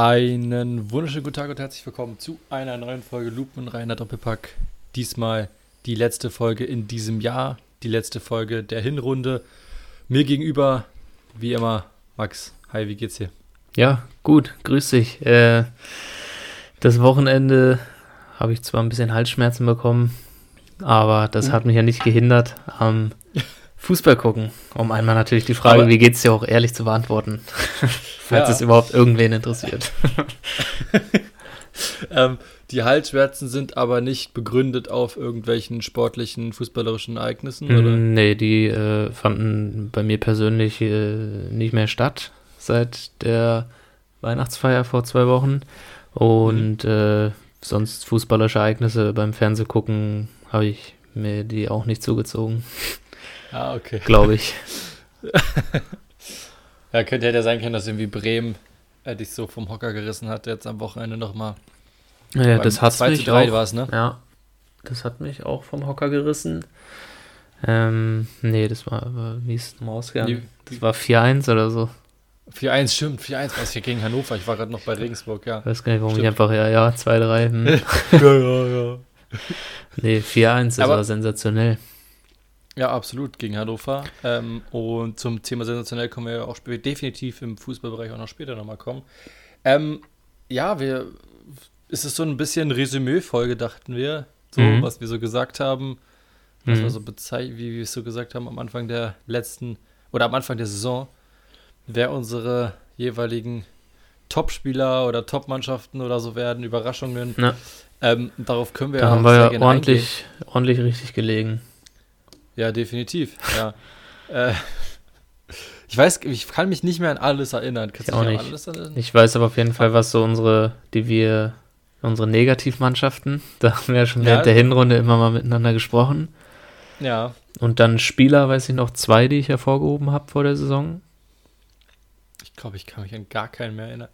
Einen wunderschönen guten Tag und herzlich willkommen zu einer neuen Folge Lupenreiner Doppelpack. Diesmal die letzte Folge in diesem Jahr, die letzte Folge der Hinrunde. Mir gegenüber, wie immer, Max. Hi, wie geht's dir? Ja, gut, grüß dich. Äh, das Wochenende habe ich zwar ein bisschen Halsschmerzen bekommen, aber das hat mich ja nicht gehindert am Fußball gucken. Um einmal natürlich die Frage, aber wie geht's dir auch ehrlich zu beantworten, falls ja. es überhaupt irgendwen interessiert. ähm, die Halsschmerzen sind aber nicht begründet auf irgendwelchen sportlichen, fußballerischen Ereignissen, oder? Mm, nee, die äh, fanden bei mir persönlich äh, nicht mehr statt seit der Weihnachtsfeier vor zwei Wochen. Und mhm. äh, sonst fußballerische Ereignisse beim Fernsehgucken habe ich mir die auch nicht zugezogen. Ah, okay. Glaube ich. ja, könnte ja sein können, dass irgendwie Bremen äh, dich so vom Hocker gerissen hat, jetzt am Wochenende nochmal. Ja, das hat mich auch. War's, ne? Ja, das hat mich auch vom Hocker gerissen. Ähm, nee, das war, war wie ist es ausgegangen? Das war 4-1 oder so. 4-1, stimmt, 4-1 war es hier gegen Hannover. Ich war gerade noch bei Regensburg, ja. Ich weiß gar nicht, warum stimmt. ich einfach, ja, ja, 2-3. Hm. ja, ja, ja. Nee, 4-1, das Aber, war sensationell. Ja, absolut, gegen Hannover. Ähm, und zum Thema sensationell kommen wir ja auch später, definitiv im Fußballbereich auch noch später nochmal kommen. Ähm, ja, wir, es ist so ein bisschen Resümee-Folge, dachten wir. So, mhm. was wir so gesagt haben. Was mhm. wir so bezeichnen, wie wir es so gesagt haben am Anfang der letzten, oder am Anfang der Saison wer unsere jeweiligen Top-Spieler oder Top-Mannschaften oder so werden, Überraschungen. Ähm, darauf können wir da ja haben wir ja ordentlich, ordentlich richtig gelegen. Ja, definitiv. Ja. äh, ich weiß, ich kann mich nicht mehr an alles erinnern. Kannst ich auch nicht. Alles erinnern? Ich weiß aber auf jeden Fall, was so unsere, die wir, unsere Negativmannschaften, da haben wir ja schon ja. während der Hinrunde immer mal miteinander gesprochen. Ja. Und dann Spieler, weiß ich noch, zwei, die ich hervorgehoben habe vor der Saison glaube, ich kann mich an gar keinen mehr erinnern.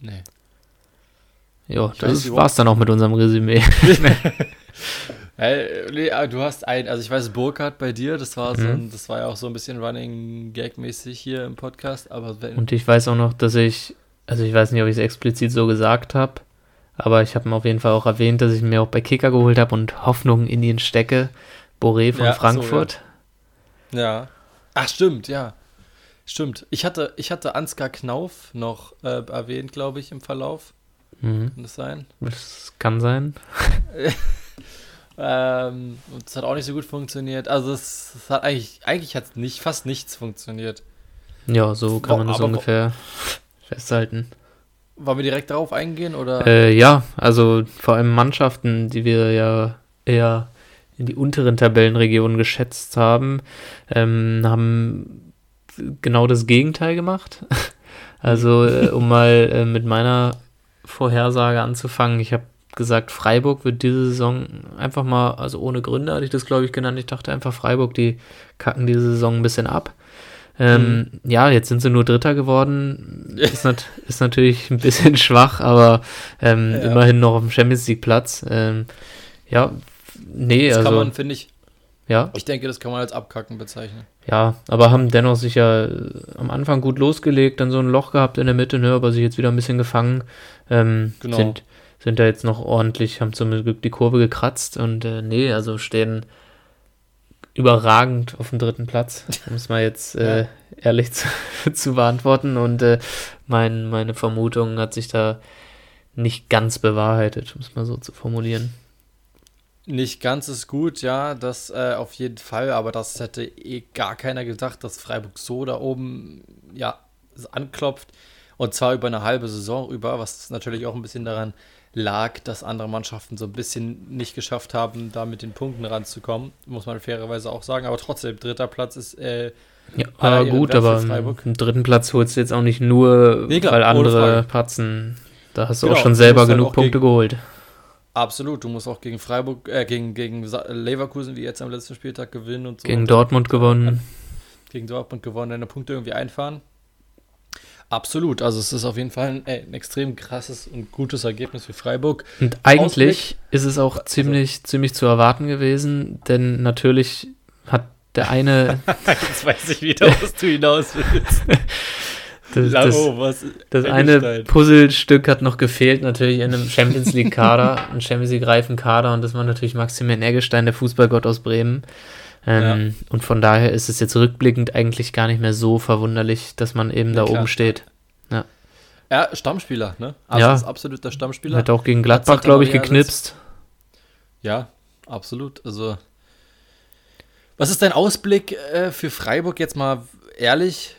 Nee. Ja, das war es dann auch mit unserem Resümee. du hast ein, also ich weiß, Burkhardt bei dir, das war so mhm. ein, das war ja auch so ein bisschen Running Gag-mäßig hier im Podcast, aber wenn Und ich weiß auch noch, dass ich, also ich weiß nicht, ob ich es explizit so gesagt habe, aber ich habe mir auf jeden Fall auch erwähnt, dass ich mir auch bei Kicker geholt habe und Hoffnung in ihn stecke. Boré von ja, Frankfurt. So, ja. ja. Ach, stimmt, ja. Stimmt. Ich hatte, ich hatte Ansgar Knauf noch äh, erwähnt, glaube ich, im Verlauf. Mhm. Kann das sein? Das kann sein. ähm, und es hat auch nicht so gut funktioniert. Also es, es hat eigentlich, eigentlich hat nicht, fast nichts funktioniert. Ja, so kann man das Aber, ungefähr festhalten. Wollen wir direkt darauf eingehen oder? Äh, ja, also vor allem Mannschaften, die wir ja eher in die unteren Tabellenregionen geschätzt haben, ähm, haben genau das Gegenteil gemacht. Also, äh, um mal äh, mit meiner Vorhersage anzufangen, ich habe gesagt, Freiburg wird diese Saison einfach mal, also ohne Gründe hatte ich das, glaube ich, genannt. Ich dachte einfach, Freiburg, die kacken diese Saison ein bisschen ab. Ähm, mhm. Ja, jetzt sind sie nur Dritter geworden. Ist, nat ist natürlich ein bisschen schwach, aber ähm, ja. immerhin noch auf dem Champions League Platz. Ähm, ja, nee, das also. kann man, finde ich, ja. Ich denke, das kann man als Abkacken bezeichnen. Ja, aber haben dennoch sicher äh, am Anfang gut losgelegt, dann so ein Loch gehabt in der Mitte, ne, aber sich jetzt wieder ein bisschen gefangen. Ähm, genau. Sind, sind da jetzt noch ordentlich, haben zum Glück die Kurve gekratzt und äh, nee, also stehen überragend auf dem dritten Platz, um es mal jetzt äh, ja. ehrlich zu, zu, beantworten. Und äh, mein, meine Vermutung hat sich da nicht ganz bewahrheitet, um es mal so zu formulieren. Nicht ganz ist gut, ja, das äh, auf jeden Fall, aber das hätte eh gar keiner gedacht, dass Freiburg so da oben, ja, anklopft. Und zwar über eine halbe Saison über, was natürlich auch ein bisschen daran lag, dass andere Mannschaften so ein bisschen nicht geschafft haben, da mit den Punkten ranzukommen, muss man fairerweise auch sagen. Aber trotzdem, dritter Platz ist. Äh, ja, aber gut, aber im dritten Platz holst du jetzt auch nicht nur, nee, klar, weil andere patzen. Da hast du genau, auch schon selber genug halt Punkte geholt. Absolut, du musst auch gegen Freiburg, äh, gegen, gegen Leverkusen, wie jetzt am letzten Spieltag gewinnen und so. Gegen Dortmund gewonnen. Gegen Dortmund gewonnen, deine Punkte irgendwie einfahren. Absolut, also es ist auf jeden Fall ein, ey, ein extrem krasses und gutes Ergebnis für Freiburg. Und eigentlich Ausblick, ist es auch ziemlich, also, ziemlich zu erwarten gewesen, denn natürlich hat der eine. Jetzt weiß ich wieder, was du hinaus willst. Das, das, oh, was, das eine Puzzlestück hat noch gefehlt, natürlich in einem Champions League-Kader, einem Champions League-reifen Kader, und das war natürlich Maximilian Eggestein, der Fußballgott aus Bremen. Ähm, ja. Und von daher ist es jetzt rückblickend eigentlich gar nicht mehr so verwunderlich, dass man eben ja, da klar. oben steht. Ja. Ja, Stammspieler, ne? Also ja. ist absoluter Stammspieler. Hat auch gegen Gladbach, glaube ich, geknipst. Ja, absolut. Also, was ist dein Ausblick äh, für Freiburg jetzt mal ehrlich?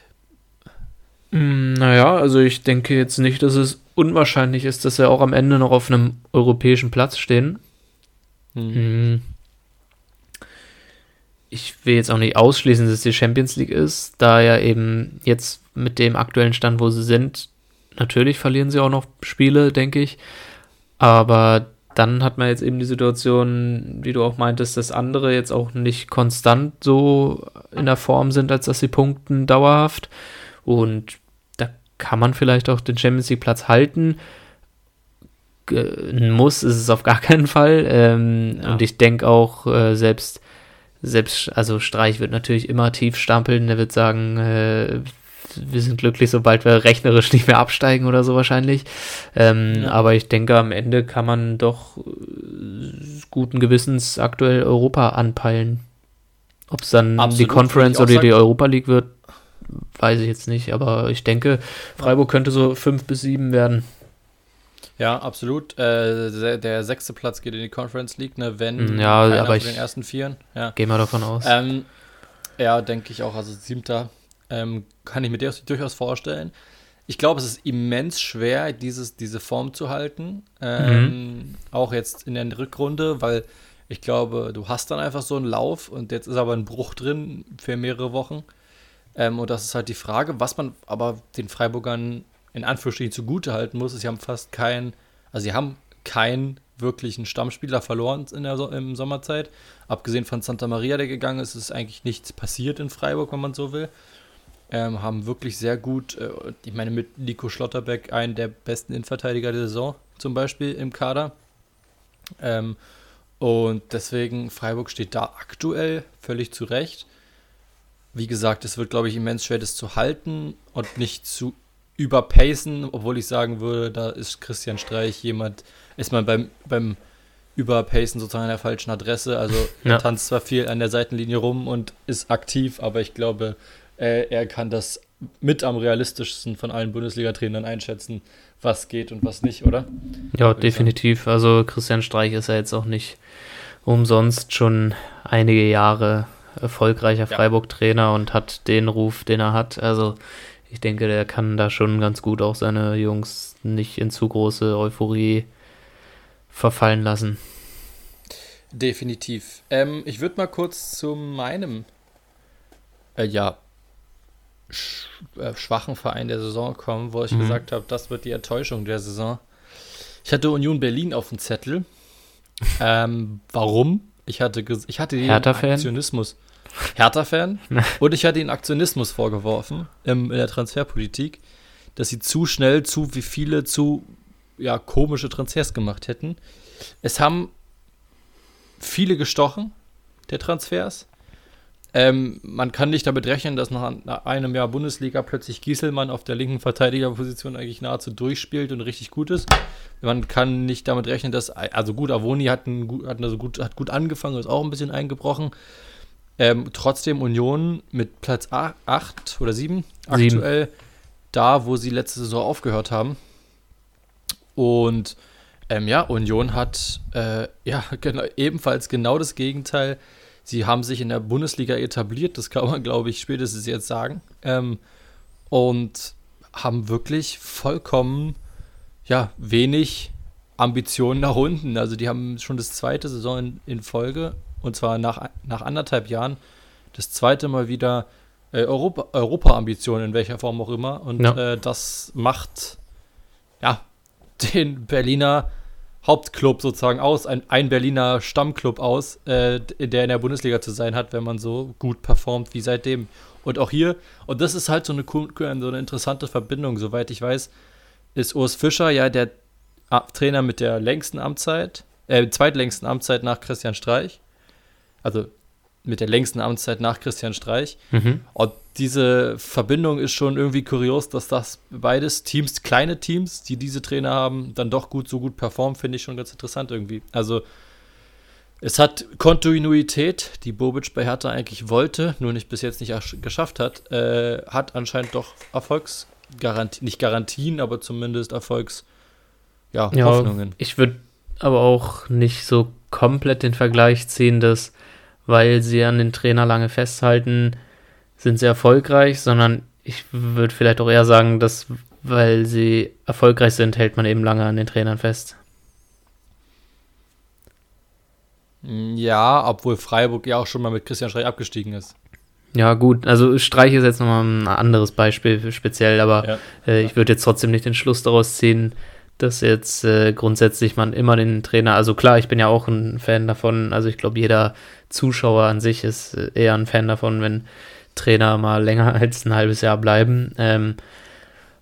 Hm, naja, also ich denke jetzt nicht, dass es unwahrscheinlich ist, dass wir auch am Ende noch auf einem europäischen Platz stehen. Mhm. Ich will jetzt auch nicht ausschließen, dass es die Champions League ist, da ja eben jetzt mit dem aktuellen Stand, wo sie sind, natürlich verlieren sie auch noch Spiele, denke ich. Aber dann hat man jetzt eben die Situation, wie du auch meintest, dass andere jetzt auch nicht konstant so in der Form sind, als dass sie punkten dauerhaft. Und da kann man vielleicht auch den Champions League Platz halten. Ein Muss ist es auf gar keinen Fall. Ähm, ja. Und ich denke auch, äh, selbst, selbst, also Streich wird natürlich immer tief stampeln. Der wird sagen, äh, wir sind glücklich, sobald wir rechnerisch nicht mehr absteigen oder so wahrscheinlich. Ähm, ja. Aber ich denke, am Ende kann man doch äh, guten Gewissens aktuell Europa anpeilen. Ob es dann Absolut, die Conference oder die Europa League wird, weiß ich jetzt nicht. Aber ich denke, Freiburg könnte so fünf bis sieben werden. Ja, absolut. Äh, der, sechste Platz geht in die Conference League, ne? Wenn ja, aber ich den ersten Vieren. Ja. Gehen wir davon aus. Ähm, ja, denke ich auch. Also siebter ähm, kann ich mir durchaus vorstellen. Ich glaube, es ist immens schwer, dieses, diese Form zu halten. Ähm, mhm. Auch jetzt in der Rückrunde, weil ich glaube, du hast dann einfach so einen Lauf und jetzt ist aber ein Bruch drin für mehrere Wochen. Ähm, und das ist halt die Frage, was man aber den Freiburgern in Anführungsstrichen zugute halten muss, ist, sie haben fast keinen, also sie haben keinen wirklichen Stammspieler verloren in der so im Sommerzeit. Abgesehen von Santa Maria, der gegangen ist, ist eigentlich nichts passiert in Freiburg, wenn man so will. Ähm, haben wirklich sehr gut, äh, ich meine, mit Nico Schlotterbeck einen der besten Innenverteidiger der Saison zum Beispiel im Kader. Ähm, und deswegen, Freiburg steht da aktuell völlig zurecht. Wie gesagt, es wird, glaube ich, immens schwer, das zu halten und nicht zu überpacen, obwohl ich sagen würde, da ist Christian Streich jemand, ist man beim, beim Überpacen sozusagen an der falschen Adresse. Also ja. er tanzt zwar viel an der Seitenlinie rum und ist aktiv, aber ich glaube, äh, er kann das mit am realistischsten von allen Bundesliga-Trainern einschätzen, was geht und was nicht, oder? Ja, definitiv. Also Christian Streich ist ja jetzt auch nicht umsonst schon einige Jahre erfolgreicher Freiburg-Trainer und hat den Ruf, den er hat. Also ich denke, der kann da schon ganz gut auch seine Jungs nicht in zu große Euphorie verfallen lassen. Definitiv. Ähm, ich würde mal kurz zu meinem äh, ja, sch äh, schwachen Verein der Saison kommen, wo ich mhm. gesagt habe, das wird die Enttäuschung der Saison. Ich hatte Union Berlin auf dem Zettel. ähm, warum? Ich hatte, ich hatte den Aktionismus. Hertha-Fan. und ich hatte den Aktionismus vorgeworfen im, in der Transferpolitik, dass sie zu schnell zu wie viele zu ja, komische Transfers gemacht hätten. Es haben viele gestochen, der Transfers. Ähm, man kann nicht damit rechnen, dass nach, einem Jahr Bundesliga plötzlich Gieselmann auf der linken Verteidigerposition eigentlich nahezu durchspielt und richtig gut ist. Man kann nicht damit rechnen, dass, also gut, Avoni hat, ein, hat, also gut, hat gut angefangen, ist auch ein bisschen eingebrochen. Ähm, trotzdem Union mit Platz 8 oder 7 aktuell da, wo sie letzte Saison aufgehört haben. Und ähm, ja, Union hat äh, ja genau, ebenfalls genau das Gegenteil Sie haben sich in der Bundesliga etabliert, das kann man, glaube ich, spätestens jetzt sagen. Ähm, und haben wirklich vollkommen, ja, wenig Ambitionen nach unten. Also die haben schon das zweite Saison in, in Folge, und zwar nach, nach anderthalb Jahren, das zweite Mal wieder äh, Europa-Ambitionen, Europa in welcher Form auch immer. Und ja. äh, das macht, ja, den Berliner Hauptclub sozusagen aus, ein, ein Berliner Stammclub aus, äh, der in der Bundesliga zu sein hat, wenn man so gut performt wie seitdem. Und auch hier, und das ist halt so eine, so eine interessante Verbindung, soweit ich weiß, ist Urs Fischer ja der Trainer mit der längsten Amtszeit, äh, zweitlängsten Amtszeit nach Christian Streich. Also mit der längsten Amtszeit nach Christian Streich. Mhm. Und diese Verbindung ist schon irgendwie kurios, dass das beides Teams, kleine Teams, die diese Trainer haben, dann doch gut so gut performen, finde ich schon ganz interessant irgendwie. Also es hat Kontinuität, die Bobic bei Hertha eigentlich wollte, nur nicht bis jetzt nicht geschafft hat, äh, hat anscheinend doch Erfolgsgarantien, nicht Garantien, aber zumindest Erfolgs, ja, ja Hoffnungen. Ich würde aber auch nicht so komplett den Vergleich ziehen, dass weil sie an den Trainer lange festhalten, sind sie erfolgreich, sondern ich würde vielleicht auch eher sagen, dass weil sie erfolgreich sind, hält man eben lange an den Trainern fest. Ja, obwohl Freiburg ja auch schon mal mit Christian Streich abgestiegen ist. Ja, gut, also Streich ist jetzt nochmal ein anderes Beispiel speziell, aber ja. äh, ich würde jetzt trotzdem nicht den Schluss daraus ziehen, dass jetzt äh, grundsätzlich man immer den Trainer, also klar, ich bin ja auch ein Fan davon, also ich glaube, jeder Zuschauer an sich ist äh, eher ein Fan davon, wenn Trainer mal länger als ein halbes Jahr bleiben. Ähm,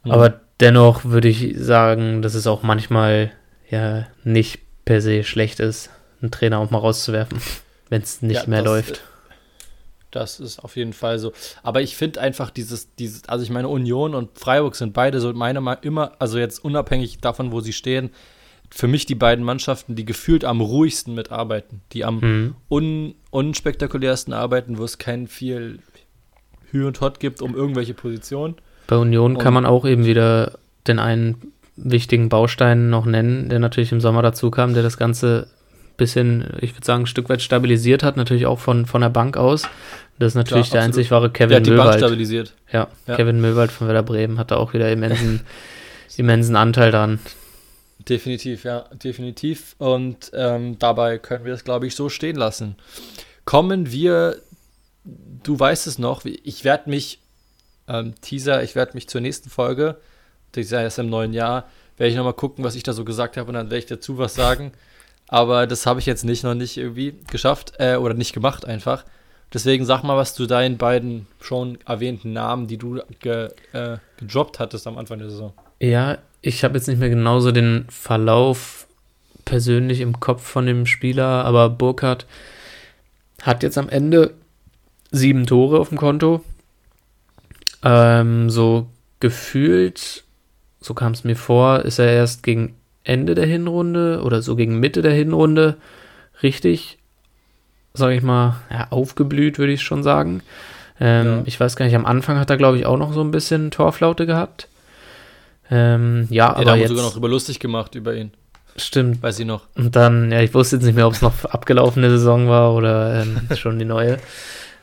mhm. Aber dennoch würde ich sagen, dass es auch manchmal ja nicht per se schlecht ist einen Trainer auch mal rauszuwerfen, wenn es nicht ja, mehr läuft. Das ist auf jeden Fall so. Aber ich finde einfach dieses, dieses, also ich meine, Union und Freiburg sind beide so meiner Meinung immer, also jetzt unabhängig davon, wo sie stehen, für mich die beiden Mannschaften, die gefühlt am ruhigsten mitarbeiten, die am mhm. un, unspektakulärsten arbeiten, wo es kein viel Hü und Hot gibt um irgendwelche Positionen. Bei Union und kann man auch eben wieder den einen wichtigen Baustein noch nennen, der natürlich im Sommer dazu kam, der das Ganze bisschen, ich würde sagen, ein Stück weit stabilisiert hat, natürlich auch von, von der Bank aus. Das ist natürlich Klar, der einzig wahre Kevin der hat die Möwald. Bank stabilisiert. Ja, ja, Kevin Möwald von Werder Bremen hat da auch wieder immensen, immensen Anteil dran. Definitiv, ja, definitiv. Und ähm, dabei können wir es, glaube ich, so stehen lassen. Kommen wir, du weißt es noch, ich werde mich, ähm, Teaser, ich werde mich zur nächsten Folge, die ist ja erst im neuen Jahr, werde ich nochmal gucken, was ich da so gesagt habe und dann werde ich dazu was sagen. Aber das habe ich jetzt nicht noch nicht irgendwie geschafft äh, oder nicht gemacht einfach. Deswegen sag mal was zu deinen beiden schon erwähnten Namen, die du ge, äh, gedroppt hattest am Anfang der Saison. Ja, ich habe jetzt nicht mehr genauso den Verlauf persönlich im Kopf von dem Spieler, aber Burkhardt hat jetzt am Ende sieben Tore auf dem Konto. Ähm, so gefühlt, so kam es mir vor, ist er erst gegen Ende der Hinrunde oder so gegen Mitte der Hinrunde richtig, sage ich mal, ja, aufgeblüht, würde ich schon sagen. Ähm, ja. Ich weiß gar nicht, am Anfang hat er, glaube ich, auch noch so ein bisschen Torflaute gehabt. Ähm, ja, ja, aber da haben wir sogar noch drüber lustig gemacht über ihn. Stimmt. Weiß ich noch. Und dann, ja, ich wusste jetzt nicht mehr, ob es noch abgelaufene Saison war oder ähm, schon die neue.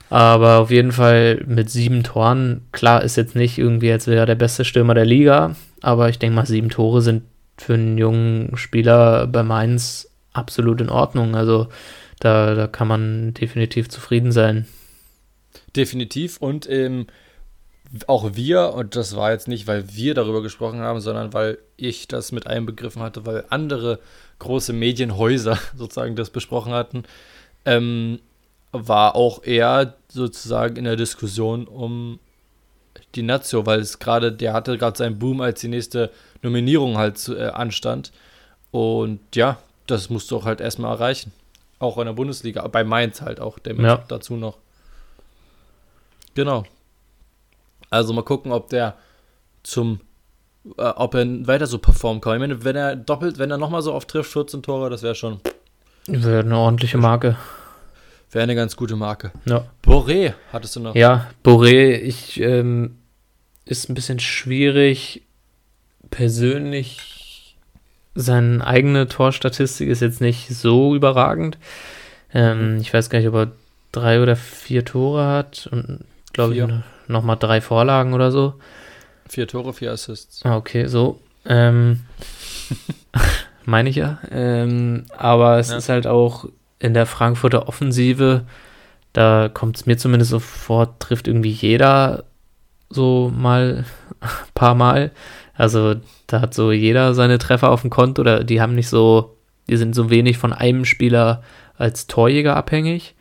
Aber auf jeden Fall mit sieben Toren, klar ist jetzt nicht irgendwie, als wäre er der beste Stürmer der Liga, aber ich denke mal, sieben Tore sind für einen jungen Spieler bei Mainz absolut in Ordnung. Also da, da kann man definitiv zufrieden sein. Definitiv. Und ähm, auch wir, und das war jetzt nicht, weil wir darüber gesprochen haben, sondern weil ich das mit einbegriffen hatte, weil andere große Medienhäuser sozusagen das besprochen hatten, ähm, war auch eher sozusagen in der Diskussion um die Nazio, weil es gerade, der hatte gerade seinen Boom, als die nächste Nominierung halt zu, äh, anstand. Und ja, das musst du auch halt erstmal erreichen. Auch in der Bundesliga, bei Mainz halt auch, der ja. dazu noch. Genau. Also mal gucken, ob der zum, äh, ob er weiter so performen kann. Ich meine, wenn er doppelt, wenn er nochmal so oft trifft, 14 Tore, das wäre schon. Wäre eine ordentliche Marke. Wäre eine ganz gute Marke. Ja. Boré hattest du noch. Ja, Boré, ich, ähm, ist ein bisschen schwierig. Persönlich, seine eigene Torstatistik ist jetzt nicht so überragend. Ähm, ich weiß gar nicht, ob er drei oder vier Tore hat und glaube ich nochmal drei Vorlagen oder so. Vier Tore, vier Assists. Ah, okay, so. Ähm, meine ich ja. Ähm, aber es ja. ist halt auch in der Frankfurter Offensive, da kommt es mir zumindest so vor, trifft irgendwie jeder so mal ein paar Mal. Also da hat so jeder seine Treffer auf dem Konto oder die haben nicht so, die sind so wenig von einem Spieler als Torjäger abhängig.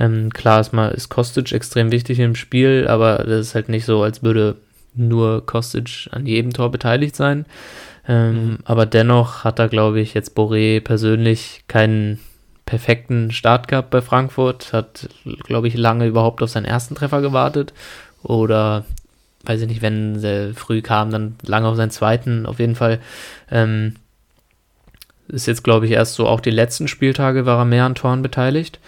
Ähm, klar ist mal ist Kostic extrem wichtig im Spiel, aber das ist halt nicht so, als würde nur Kostic an jedem Tor beteiligt sein. Ähm, mhm. Aber dennoch hat er, glaube ich, jetzt Boré persönlich keinen perfekten Start gehabt bei Frankfurt, hat, glaube ich, lange überhaupt auf seinen ersten Treffer gewartet. Oder, weiß ich nicht, wenn er früh kam, dann lange auf seinen zweiten. Auf jeden Fall ähm, ist jetzt, glaube ich, erst so auch die letzten Spieltage war er mehr an Toren beteiligt.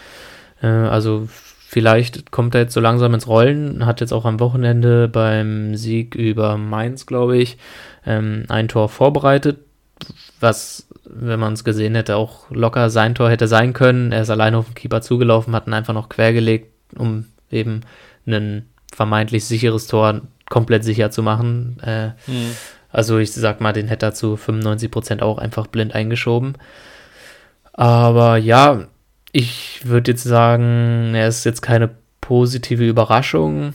Äh, also vielleicht kommt er jetzt so langsam ins Rollen. Hat jetzt auch am Wochenende beim Sieg über Mainz, glaube ich, ähm, ein Tor vorbereitet, was, wenn man es gesehen hätte, auch locker sein Tor hätte sein können. Er ist alleine auf den Keeper zugelaufen, hat ihn einfach noch quergelegt, um eben ein vermeintlich sicheres Tor komplett sicher zu machen. Äh, mhm. Also ich sag mal, den hätte er zu 95% auch einfach blind eingeschoben. Aber ja, ich würde jetzt sagen, er ist jetzt keine positive Überraschung.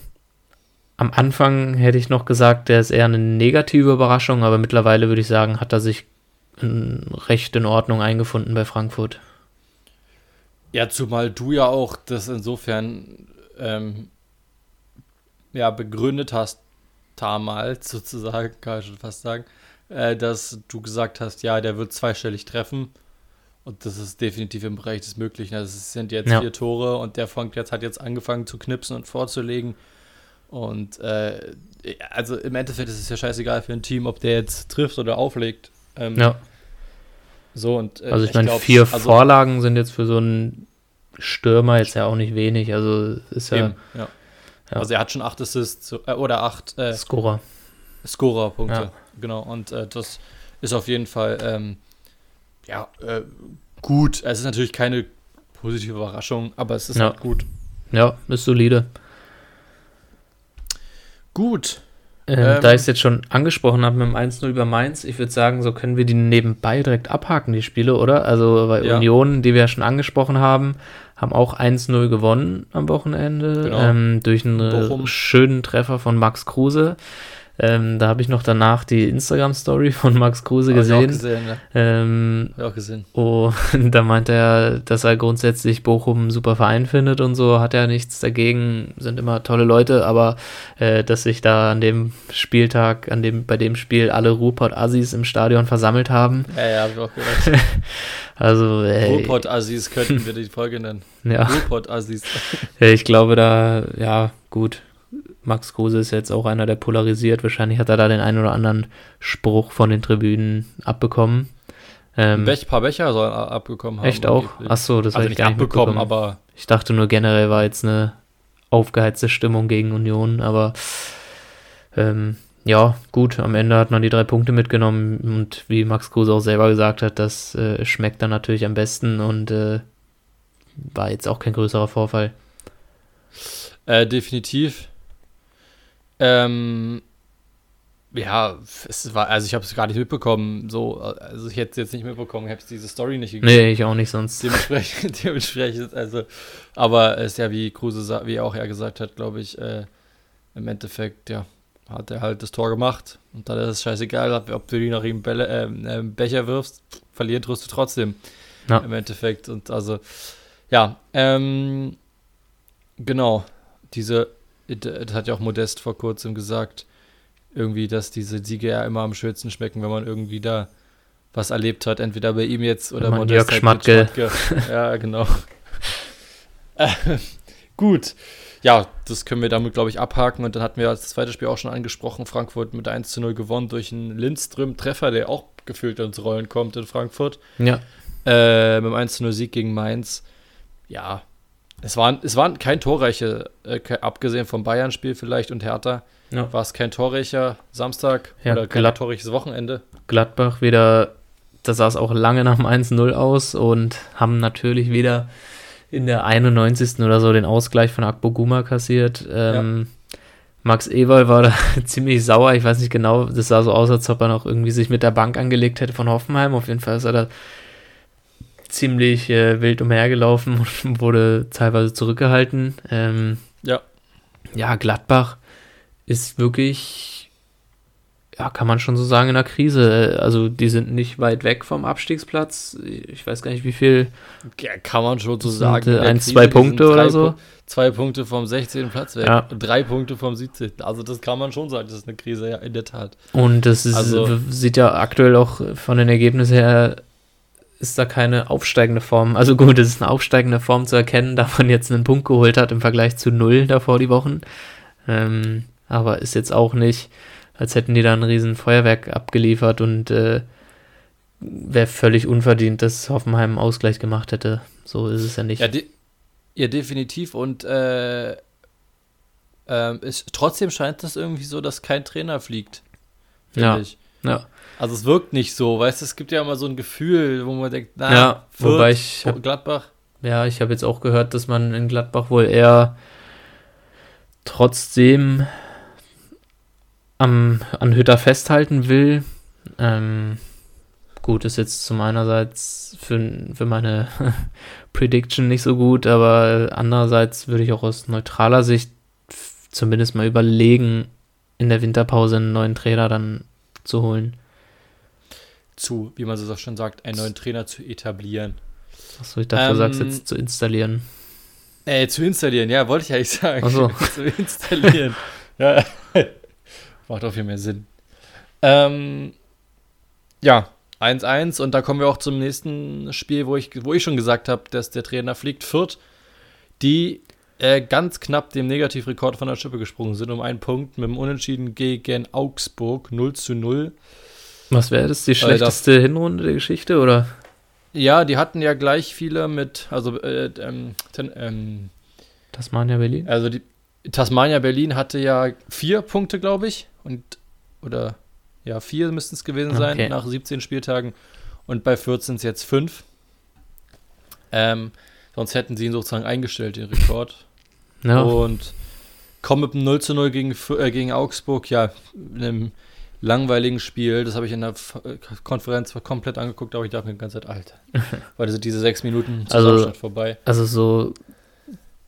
Am Anfang hätte ich noch gesagt, er ist eher eine negative Überraschung, aber mittlerweile würde ich sagen, hat er sich recht in Ordnung eingefunden bei Frankfurt. Ja, zumal du ja auch das insofern ähm, ja, begründet hast, damals sozusagen, kann ich schon fast sagen, äh, dass du gesagt hast, ja, der wird zweistellig treffen. Und das ist definitiv im Bereich des Möglichen. Also es sind jetzt ja. vier Tore und der Frank jetzt hat jetzt angefangen zu knipsen und vorzulegen. Und äh, also im Endeffekt ist es ja scheißegal für ein Team, ob der jetzt trifft oder auflegt. Ähm, ja. So und äh, also ich, ich meine, vier also, Vorlagen sind jetzt für so einen Stürmer jetzt ja auch nicht wenig. Also ist ja, ja. Ja. Also er hat schon acht Assists äh, oder acht äh, Scorer. Scorer-Punkte, ja. genau. Und äh, das ist auf jeden Fall ähm, ja äh, gut. Es ist natürlich keine positive Überraschung, aber es ist ja. halt gut. Ja, ist solide. Gut. Ähm, ähm, da ich es jetzt schon angesprochen habe mit dem 1-0 über Mainz, ich würde sagen, so können wir die nebenbei direkt abhaken, die Spiele, oder? Also bei ja. Union, die wir ja schon angesprochen haben, haben auch 1-0 gewonnen am Wochenende genau. ähm, durch einen Bochum. schönen Treffer von Max Kruse. Ähm, da habe ich noch danach die Instagram-Story von Max Kruse gesehen. Ich auch gesehen, ne? ähm, auch gesehen. Oh, da meinte er, dass er grundsätzlich Bochum einen super Verein findet und so, hat er nichts dagegen, sind immer tolle Leute, aber äh, dass sich da an dem Spieltag, an dem, bei dem Spiel alle Ruhrpott-Assis im Stadion versammelt haben. Ja, ja, hab ich auch gehört. also, ey, Ruhrpott-Assis könnten wir die Folge nennen. Ja. Ruhrpott-Assis. ich glaube da, ja, gut Max Kruse ist jetzt auch einer, der polarisiert. Wahrscheinlich hat er da den einen oder anderen Spruch von den Tribünen abbekommen. Ähm, Ein paar Becher soll er abbekommen haben. Echt auch? Achso, das also habe ich gar nicht abbekommen, aber. Ich dachte nur generell war jetzt eine aufgeheizte Stimmung gegen Union, aber ähm, ja, gut, am Ende hat man die drei Punkte mitgenommen und wie Max Kruse auch selber gesagt hat, das äh, schmeckt dann natürlich am besten und äh, war jetzt auch kein größerer Vorfall. Äh, definitiv. Ähm, ja, es war, also ich habe es gar nicht mitbekommen. So, also ich hätte es jetzt nicht mitbekommen, ich habe diese Story nicht gegeben. Nee, ich auch nicht sonst. Dementsprechend, dementsprechend also, aber es ist ja, wie Kruse, wie er auch ja gesagt hat, glaube ich, äh, im Endeffekt, ja, hat er halt das Tor gemacht und dann ist es scheißegal, ob du die nach ihm Bälle, äh, äh, Becher wirfst, verlieren tust du trotzdem. Ja. Im Endeffekt. Und also, ja, ähm, genau, diese das hat ja auch Modest vor kurzem gesagt, irgendwie, dass diese Siege ja immer am schönsten schmecken, wenn man irgendwie da was erlebt hat, entweder bei ihm jetzt oder Modest. Jörg halt Schmatke. Schmatke. Ja, genau. äh, gut. Ja, das können wir damit, glaube ich, abhaken. Und dann hatten wir das zweite Spiel auch schon angesprochen. Frankfurt mit 1 zu 0 gewonnen durch einen Lindström-Treffer, der auch gefühlt ins Rollen kommt in Frankfurt. Ja. Äh, mit dem 1 zu 0 Sieg gegen Mainz. Ja, es waren, es waren kein torreiche, äh, abgesehen vom Bayern-Spiel vielleicht und Hertha, ja. war es kein torreicher Samstag ja, oder kein Glad torreiches Wochenende. Gladbach wieder, da sah es auch lange nach dem 1-0 aus und haben natürlich wieder in der 91. oder so den Ausgleich von Akbo Guma kassiert. Ähm, ja. Max Eberl war da ziemlich sauer. Ich weiß nicht genau, das sah so aus, als ob er noch irgendwie sich mit der Bank angelegt hätte von Hoffenheim. Auf jeden Fall ist er da ziemlich äh, wild umhergelaufen und wurde teilweise zurückgehalten. Ähm, ja. Ja, Gladbach ist wirklich, ja, kann man schon so sagen, in der Krise. Also die sind nicht weit weg vom Abstiegsplatz. Ich weiß gar nicht, wie viel. Ja, kann man schon so sagen. Ein, zwei Punkte oder so. Zwei Punkte vom 16. Platz weg. Ja. Drei Punkte vom 17. Also das kann man schon sagen, das ist eine Krise, ja, in der Tat. Und das ist, also, sieht ja aktuell auch von den Ergebnissen her ist da keine aufsteigende Form. Also gut, es ist eine aufsteigende Form zu erkennen, da man jetzt einen Punkt geholt hat im Vergleich zu null davor die Wochen. Ähm, aber ist jetzt auch nicht, als hätten die da ein riesen Feuerwerk abgeliefert und äh, wäre völlig unverdient, dass Hoffenheim einen Ausgleich gemacht hätte. So ist es ja nicht. Ja, de ja definitiv. Und äh, äh, ist, trotzdem scheint es irgendwie so, dass kein Trainer fliegt. Ja. Ich. Ja. Also es wirkt nicht so, weißt du, es gibt ja immer so ein Gefühl, wo man denkt, na, ja, Fürth, wobei ich hab, Gladbach. Ja, ich habe jetzt auch gehört, dass man in Gladbach wohl eher trotzdem am, an Hütter festhalten will. Ähm, gut, ist jetzt zu meinerseits für, für meine Prediction nicht so gut, aber andererseits würde ich auch aus neutraler Sicht zumindest mal überlegen, in der Winterpause einen neuen Trainer dann zu holen zu, wie man so schon sagt, einen neuen Trainer zu etablieren. Achso, ich dachte, ähm, du sagst jetzt zu installieren. Äh, zu installieren, ja, wollte ich eigentlich sagen. So. zu installieren. ja. Macht auch viel mehr Sinn. Ähm, ja, 1-1 und da kommen wir auch zum nächsten Spiel, wo ich, wo ich schon gesagt habe, dass der Trainer fliegt. Fürth, die äh, ganz knapp dem Negativrekord von der Schippe gesprungen sind, um einen Punkt mit dem Unentschieden gegen Augsburg 0 zu 0. Was wäre das? Die schlechteste das, Hinrunde der Geschichte, oder? Ja, die hatten ja gleich viele mit, also äh, ähm, ähm, Tasmania Berlin? Also die Tasmania Berlin hatte ja vier Punkte, glaube ich. Und oder ja, vier müssten es gewesen sein okay. nach 17 Spieltagen. Und bei 14 es jetzt fünf. Ähm, sonst hätten sie ihn sozusagen eingestellt, den Rekord. Ja. Und kommen mit einem 0 zu 0 gegen, äh, gegen Augsburg, ja, einem langweiligen Spiel. Das habe ich in der äh, Konferenz komplett angeguckt, aber ich dachte mir die ganze Zeit, Alter, weil sind diese sechs Minuten also, vorbei. Also so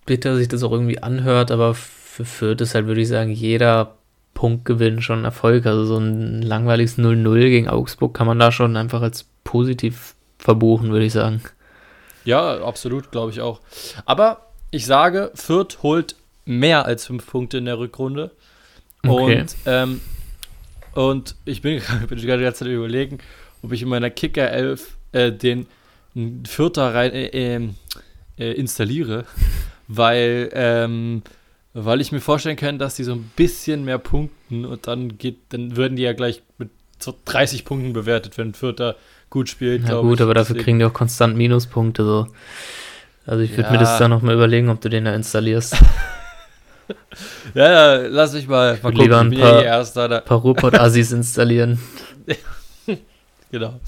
bitter sich das auch irgendwie anhört, aber für Fürth ist halt, würde ich sagen, jeder Punktgewinn schon Erfolg. Also so ein langweiliges 0-0 gegen Augsburg kann man da schon einfach als positiv verbuchen, würde ich sagen. Ja, absolut, glaube ich auch. Aber ich sage, Fürth holt mehr als fünf Punkte in der Rückrunde. Okay. Und ähm, und ich bin, bin gerade die ganze Zeit überlegen, ob ich in meiner Kicker 11 äh, den Vierter rein äh, ähm, äh, installiere, weil, ähm, weil ich mir vorstellen kann, dass die so ein bisschen mehr punkten und dann geht, dann würden die ja gleich mit so 30 Punkten bewertet, wenn Vierter gut spielt. Ja gut, ich. aber dafür Deswegen. kriegen die auch konstant Minuspunkte so. Also ich würde ja. mir das dann nochmal überlegen, ob du den da installierst. ja, ja, lass mich mal, mal Lieber ein paar, eh paar Ruhrpott-Assis installieren. genau.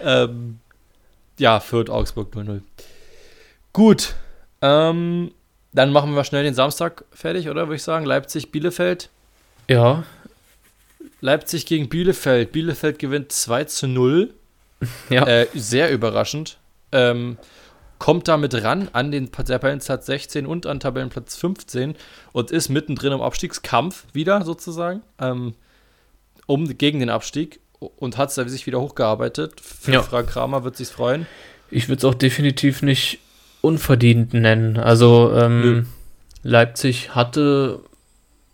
Ähm, ja, Fürth, Augsburg 0-0. Gut. Ähm, dann machen wir schnell den Samstag fertig, oder? Würde ich sagen. Leipzig, Bielefeld. Ja. Leipzig gegen Bielefeld. Bielefeld gewinnt 2 zu 0. Ja. Äh, sehr überraschend. Ähm, kommt damit ran an den Tabellenplatz 16 und an Tabellenplatz 15 und ist mittendrin im Abstiegskampf wieder sozusagen, ähm, um, gegen den Abstieg und hat sich wieder hochgearbeitet. Für ja. Frank Kramer wird sich freuen. Ich würde es auch definitiv nicht unverdient nennen. Also ähm, Leipzig hatte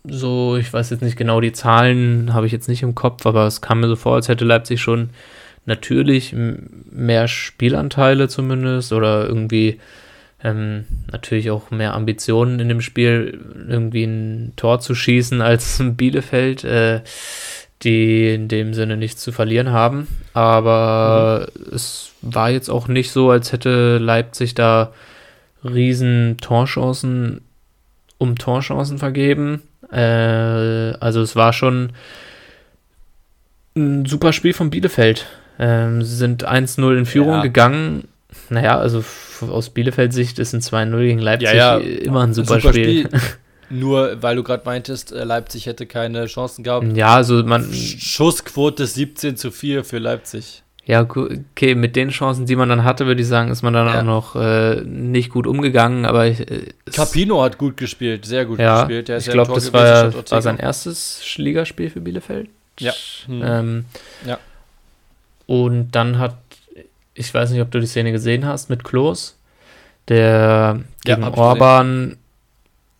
so, ich weiß jetzt nicht genau die Zahlen, habe ich jetzt nicht im Kopf, aber es kam mir so vor, als hätte Leipzig schon natürlich mehr Spielanteile zumindest oder irgendwie ähm, natürlich auch mehr Ambitionen in dem Spiel, irgendwie ein Tor zu schießen als Bielefeld, äh, die in dem Sinne nichts zu verlieren haben. Aber mhm. es war jetzt auch nicht so, als hätte Leipzig da riesen Torchancen um Torchancen vergeben. Äh, also es war schon ein super Spiel von Bielefeld. Ähm, sind 1-0 in Führung ja. gegangen. Naja, also aus Bielefeld-Sicht ist ein 2-0 gegen Leipzig ja, ja. immer ein super, super Spiel. Spiel. Nur weil du gerade meintest, äh, Leipzig hätte keine Chancen gehabt. Ja, also man. Schussquote 17 zu 4 für Leipzig. Ja, okay, mit den Chancen, die man dann hatte, würde ich sagen, ist man dann ja. auch noch äh, nicht gut umgegangen, aber ich, äh, Capino hat gut gespielt, sehr gut ja, gespielt. ich glaube, das war, war sein erstes Ligaspiel für Bielefeld. Ja. Hm. Ähm, ja. Und dann hat, ich weiß nicht, ob du die Szene gesehen hast, mit Klos, der gegen ja, Orban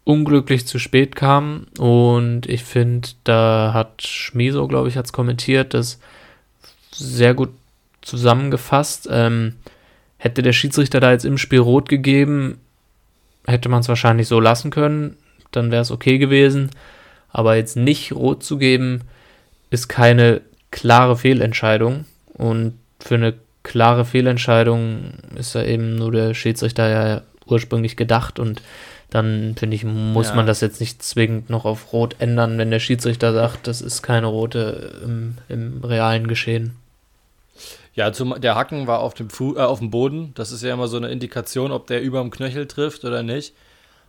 unglücklich zu spät kam. Und ich finde, da hat Schmiso, glaube ich, hat es kommentiert, das sehr gut zusammengefasst. Ähm, hätte der Schiedsrichter da jetzt im Spiel rot gegeben, hätte man es wahrscheinlich so lassen können, dann wäre es okay gewesen. Aber jetzt nicht rot zu geben, ist keine klare Fehlentscheidung. Und für eine klare Fehlentscheidung ist da eben nur der Schiedsrichter ja ursprünglich gedacht. Und dann finde ich, muss ja. man das jetzt nicht zwingend noch auf Rot ändern, wenn der Schiedsrichter sagt, das ist keine rote im, im realen Geschehen. Ja, zum, der Hacken war auf dem, Fu äh, auf dem Boden. Das ist ja immer so eine Indikation, ob der über dem Knöchel trifft oder nicht.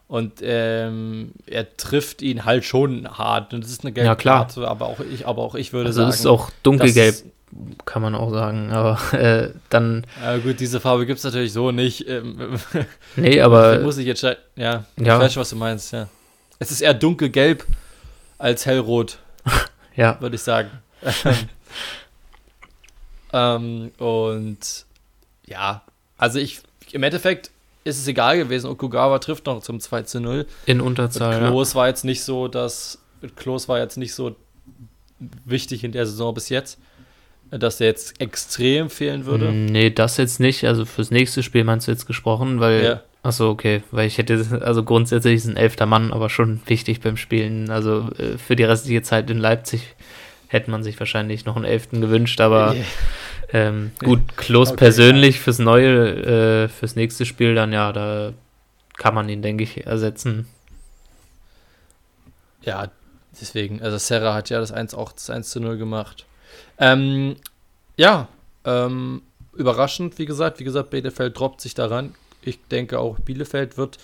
Und ähm, er trifft ihn halt schon hart. Und das ist eine gelbe ja, klar. Karte, aber auch ich, aber auch ich würde also sagen. Das ist auch dunkelgelb, kann man auch sagen. Aber äh, dann. Ja, gut, diese Farbe gibt es natürlich so nicht. Ähm, nee, aber. muss ich jetzt. Ja, ja. ich weiß schon, was du meinst, ja. Es ist eher dunkelgelb als hellrot. ja. Würde ich sagen. ähm, und ja, also ich, im Endeffekt ist es egal gewesen. Okugawa trifft noch zum 2 zu 0. In Unterzahl. Klos ja. war jetzt nicht so, dass Klos war jetzt nicht so wichtig in der Saison bis jetzt, dass er jetzt extrem fehlen würde. Mm, nee, das jetzt nicht. Also fürs nächste Spiel meinst du jetzt gesprochen, weil. Ja. Achso, okay. Weil ich hätte, also grundsätzlich ist ein elfter Mann, aber schon wichtig beim Spielen. Also äh, für die restliche Zeit in Leipzig hätte man sich wahrscheinlich noch einen elften gewünscht, aber. Yeah. Ähm, gut, Klos okay, persönlich ja. fürs neue, äh, fürs nächste Spiel dann ja, da kann man ihn, denke ich, ersetzen. Ja, deswegen, also Serra hat ja das 1 auch das 1 zu 0 gemacht. Ähm, ja, ähm, überraschend, wie gesagt, wie gesagt, Bielefeld droppt sich daran. Ich denke auch, Bielefeld wird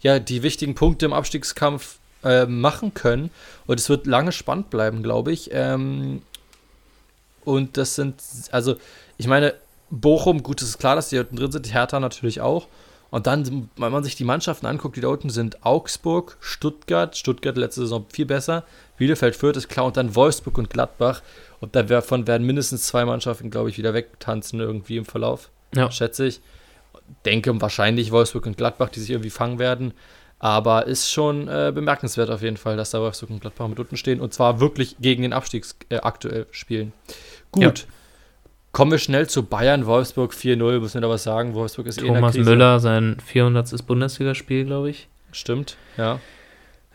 ja die wichtigen Punkte im Abstiegskampf äh, machen können. Und es wird lange spannend bleiben, glaube ich. Ähm, und das sind, also, ich meine, Bochum, gut, es ist klar, dass die da unten drin sind, Hertha natürlich auch. Und dann, wenn man sich die Mannschaften anguckt, die da unten sind, Augsburg, Stuttgart, Stuttgart letzte Saison viel besser, Bielefeld, Fürth ist klar und dann Wolfsburg und Gladbach. Und davon werden mindestens zwei Mannschaften, glaube ich, wieder wegtanzen irgendwie im Verlauf, ja. schätze ich. Denke wahrscheinlich Wolfsburg und Gladbach, die sich irgendwie fangen werden. Aber ist schon äh, bemerkenswert auf jeden Fall, dass da Wolfsburg und Gladbach mit unten stehen und zwar wirklich gegen den Abstieg äh, aktuell spielen. Gut. Ja. Kommen wir schnell zu Bayern, Wolfsburg 4-0, müssen wir da was sagen. Wolfsburg ist Thomas eh in der Müller, sein 400. Bundesligaspiel, glaube ich. Stimmt, ja.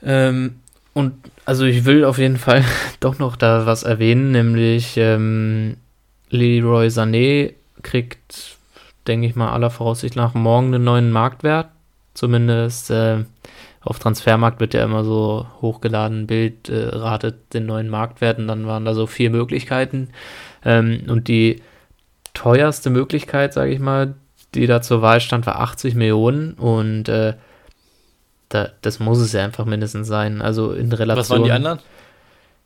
Ähm, und also ich will auf jeden Fall doch noch da was erwähnen, nämlich ähm, Leroy Sané kriegt, denke ich mal, aller Voraussicht nach morgen einen neuen Marktwert zumindest. Äh, auf Transfermarkt wird ja immer so hochgeladen, Bild äh, ratet den neuen Marktwert und dann waren da so vier Möglichkeiten. Ähm, und die teuerste Möglichkeit, sage ich mal, die da zur Wahl stand, war 80 Millionen und äh, da, das muss es ja einfach mindestens sein. Also in Relation. Was waren die anderen?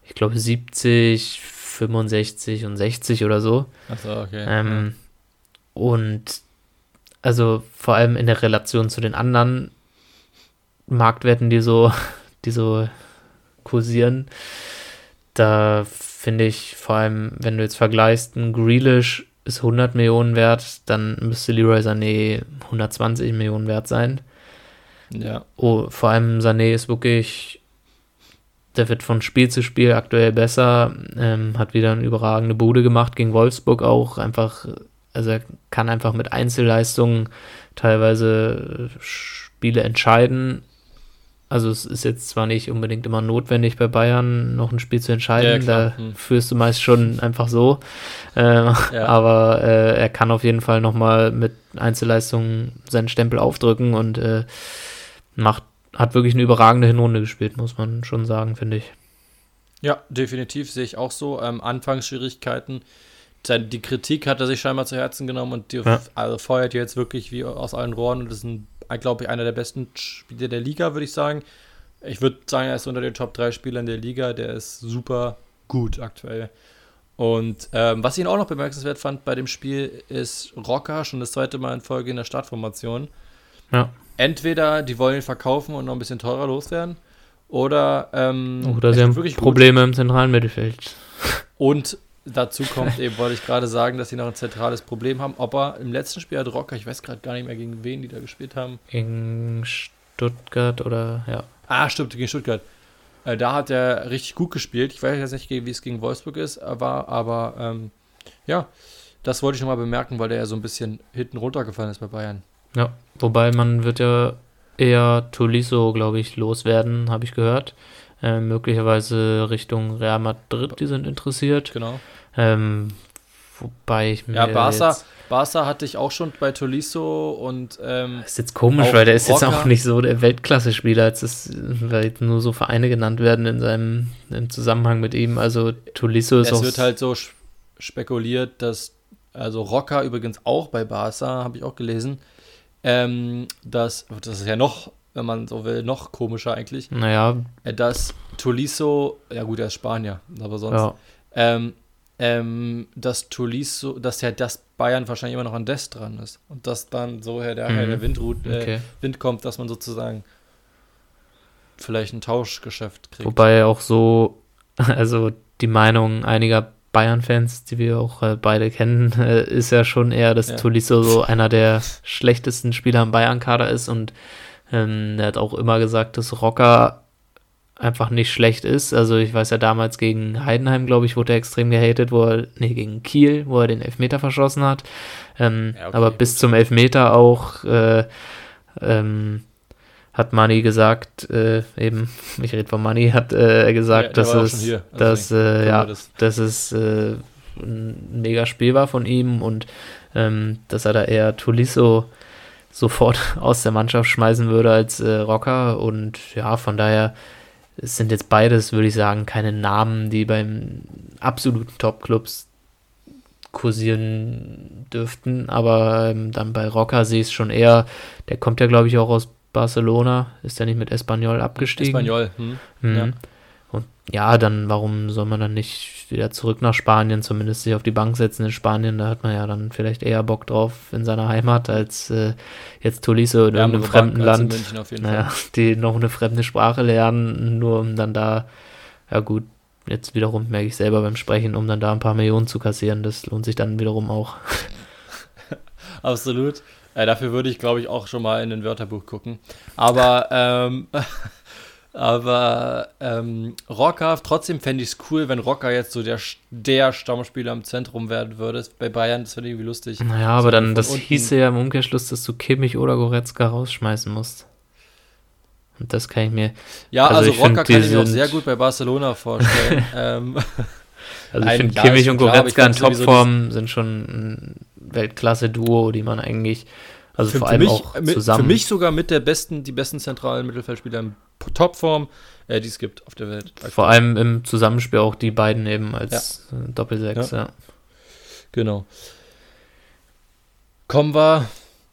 Ich glaube 70, 65 und 60 oder so. Achso, okay. Ähm. Und also vor allem in der Relation zu den anderen Marktwerten, die so, die so kursieren, da finde ich vor allem, wenn du jetzt vergleichst, ein Grealish ist 100 Millionen wert, dann müsste Leroy Sané 120 Millionen wert sein. Ja. Oh, vor allem Sané ist wirklich, der wird von Spiel zu Spiel aktuell besser, ähm, hat wieder eine überragende Bude gemacht gegen Wolfsburg auch, einfach also er kann einfach mit Einzelleistungen teilweise Spiele entscheiden. Also es ist jetzt zwar nicht unbedingt immer notwendig bei Bayern noch ein Spiel zu entscheiden, ja, da hm. führst du meist schon einfach so. Äh, ja. Aber äh, er kann auf jeden Fall nochmal mit Einzelleistungen seinen Stempel aufdrücken und äh, macht, hat wirklich eine überragende Hinrunde gespielt, muss man schon sagen, finde ich. Ja, definitiv sehe ich auch so. Ähm, Anfangsschwierigkeiten die Kritik hat er sich scheinbar zu Herzen genommen und die ja. also feuert jetzt wirklich wie aus allen Rohren und das ist, glaube ich, einer der besten Spieler der Liga, würde ich sagen. Ich würde sagen, er ist unter den Top 3 Spielern der Liga, der ist super gut aktuell. Und ähm, was ich auch noch bemerkenswert fand bei dem Spiel, ist Rocker schon das zweite Mal in Folge in der Startformation. Ja. Entweder die wollen ihn verkaufen und noch ein bisschen teurer loswerden, oder ähm, oder sie haben Probleme gut. im zentralen Mittelfeld. Und Dazu kommt eben, wollte ich gerade sagen, dass sie noch ein zentrales Problem haben. Aber im letzten Spiel hat Rocker, ich weiß gerade gar nicht mehr, gegen wen die da gespielt haben. Gegen Stuttgart oder, ja. Ah, stimmt, gegen Stuttgart. Äh, da hat er richtig gut gespielt. Ich weiß jetzt nicht, wie es gegen Wolfsburg ist, aber, aber ähm, ja, Das wollte ich nochmal bemerken, weil der ja so ein bisschen hinten runtergefallen ist bei Bayern. Ja, wobei man wird ja eher Tolisso, glaube ich, loswerden, habe ich gehört. Äh, möglicherweise Richtung Real Madrid, die sind interessiert. Genau. Ähm, wobei ich mir. Ja, Barca, Barca hatte ich auch schon bei Tolisso und. Ähm, ist jetzt komisch, weil der ist Rocker. jetzt auch nicht so der Weltklasse-Spieler, als es, weil jetzt nur so Vereine genannt werden in seinem im Zusammenhang mit ihm. Also Tolisso ist es auch. Es wird halt so spekuliert, dass. Also Rocker übrigens auch bei Barca, habe ich auch gelesen. Ähm, dass, das ist ja noch wenn man so will, noch komischer eigentlich. Naja. Äh, dass Tolisso, ja gut, er ist Spanier, aber sonst. Ja. Ähm, ähm, dass Tolisso, dass ja das Bayern wahrscheinlich immer noch an Des dran ist. Und dass dann so her der, mhm. der Windrut, äh, okay. Wind kommt, dass man sozusagen vielleicht ein Tauschgeschäft kriegt. Wobei auch so, also die Meinung einiger Bayern-Fans, die wir auch äh, beide kennen, äh, ist ja schon eher, dass ja. Tolisso so einer der schlechtesten Spieler im Bayern-Kader ist und ähm, er hat auch immer gesagt, dass Rocker einfach nicht schlecht ist. Also ich weiß ja damals gegen Heidenheim, glaube ich, wurde er extrem gehatet, wo er, nee, gegen Kiel, wo er den Elfmeter verschossen hat. Ähm, ja, okay, aber bis zum Elfmeter auch äh, ähm, hat Manni gesagt, äh, eben, ich rede von Manni, hat äh, gesagt, ja, dass es, also dass, äh, ja, das. dass es äh, ein mega Spiel war von ihm und ähm, dass er da eher Tulisso sofort aus der Mannschaft schmeißen würde als äh, Rocker. Und ja, von daher es sind jetzt beides, würde ich sagen, keine Namen, die beim absoluten Top-Clubs kursieren dürften. Aber ähm, dann bei Rocker sehe ich es schon eher. Der kommt ja, glaube ich, auch aus Barcelona. Ist ja nicht mit Espanyol abgestiegen. Espanyol, hm. Mhm. Ja. Ja, dann warum soll man dann nicht wieder zurück nach Spanien, zumindest sich auf die Bank setzen in Spanien? Da hat man ja dann vielleicht eher Bock drauf in seiner Heimat als äh, jetzt Tolisso in ja, irgendeinem fremden Land, naja, die noch eine fremde Sprache lernen, nur um dann da, ja gut, jetzt wiederum merke ich selber beim Sprechen, um dann da ein paar Millionen zu kassieren. Das lohnt sich dann wiederum auch. Absolut. Äh, dafür würde ich, glaube ich, auch schon mal in ein Wörterbuch gucken. Aber ähm, aber ähm, Rocker, trotzdem fände ich es cool, wenn Rocker jetzt so der, der Stammspieler im Zentrum werden würde. Bei Bayern, das wäre irgendwie lustig. Naja, aber so dann, das unten. hieße ja im Umkehrschluss, dass du Kimmich oder Goretzka rausschmeißen musst. Und das kann ich mir. Ja, also, also Rocker find, kann ich mir auch sehr gut bei Barcelona vorstellen. ähm, also ich finde, Kimmich und Goretzka in Topform sind schon ein Weltklasse-Duo, die man eigentlich also für, vor allem mich, auch zusammen. Für mich sogar mit der besten, die besten zentralen Mittelfeldspieler in Topform, äh, die es gibt auf der Welt. Vor allem im Zusammenspiel auch die beiden eben als ja. Äh, Doppelsechs, ja. ja. Genau. Kommen wir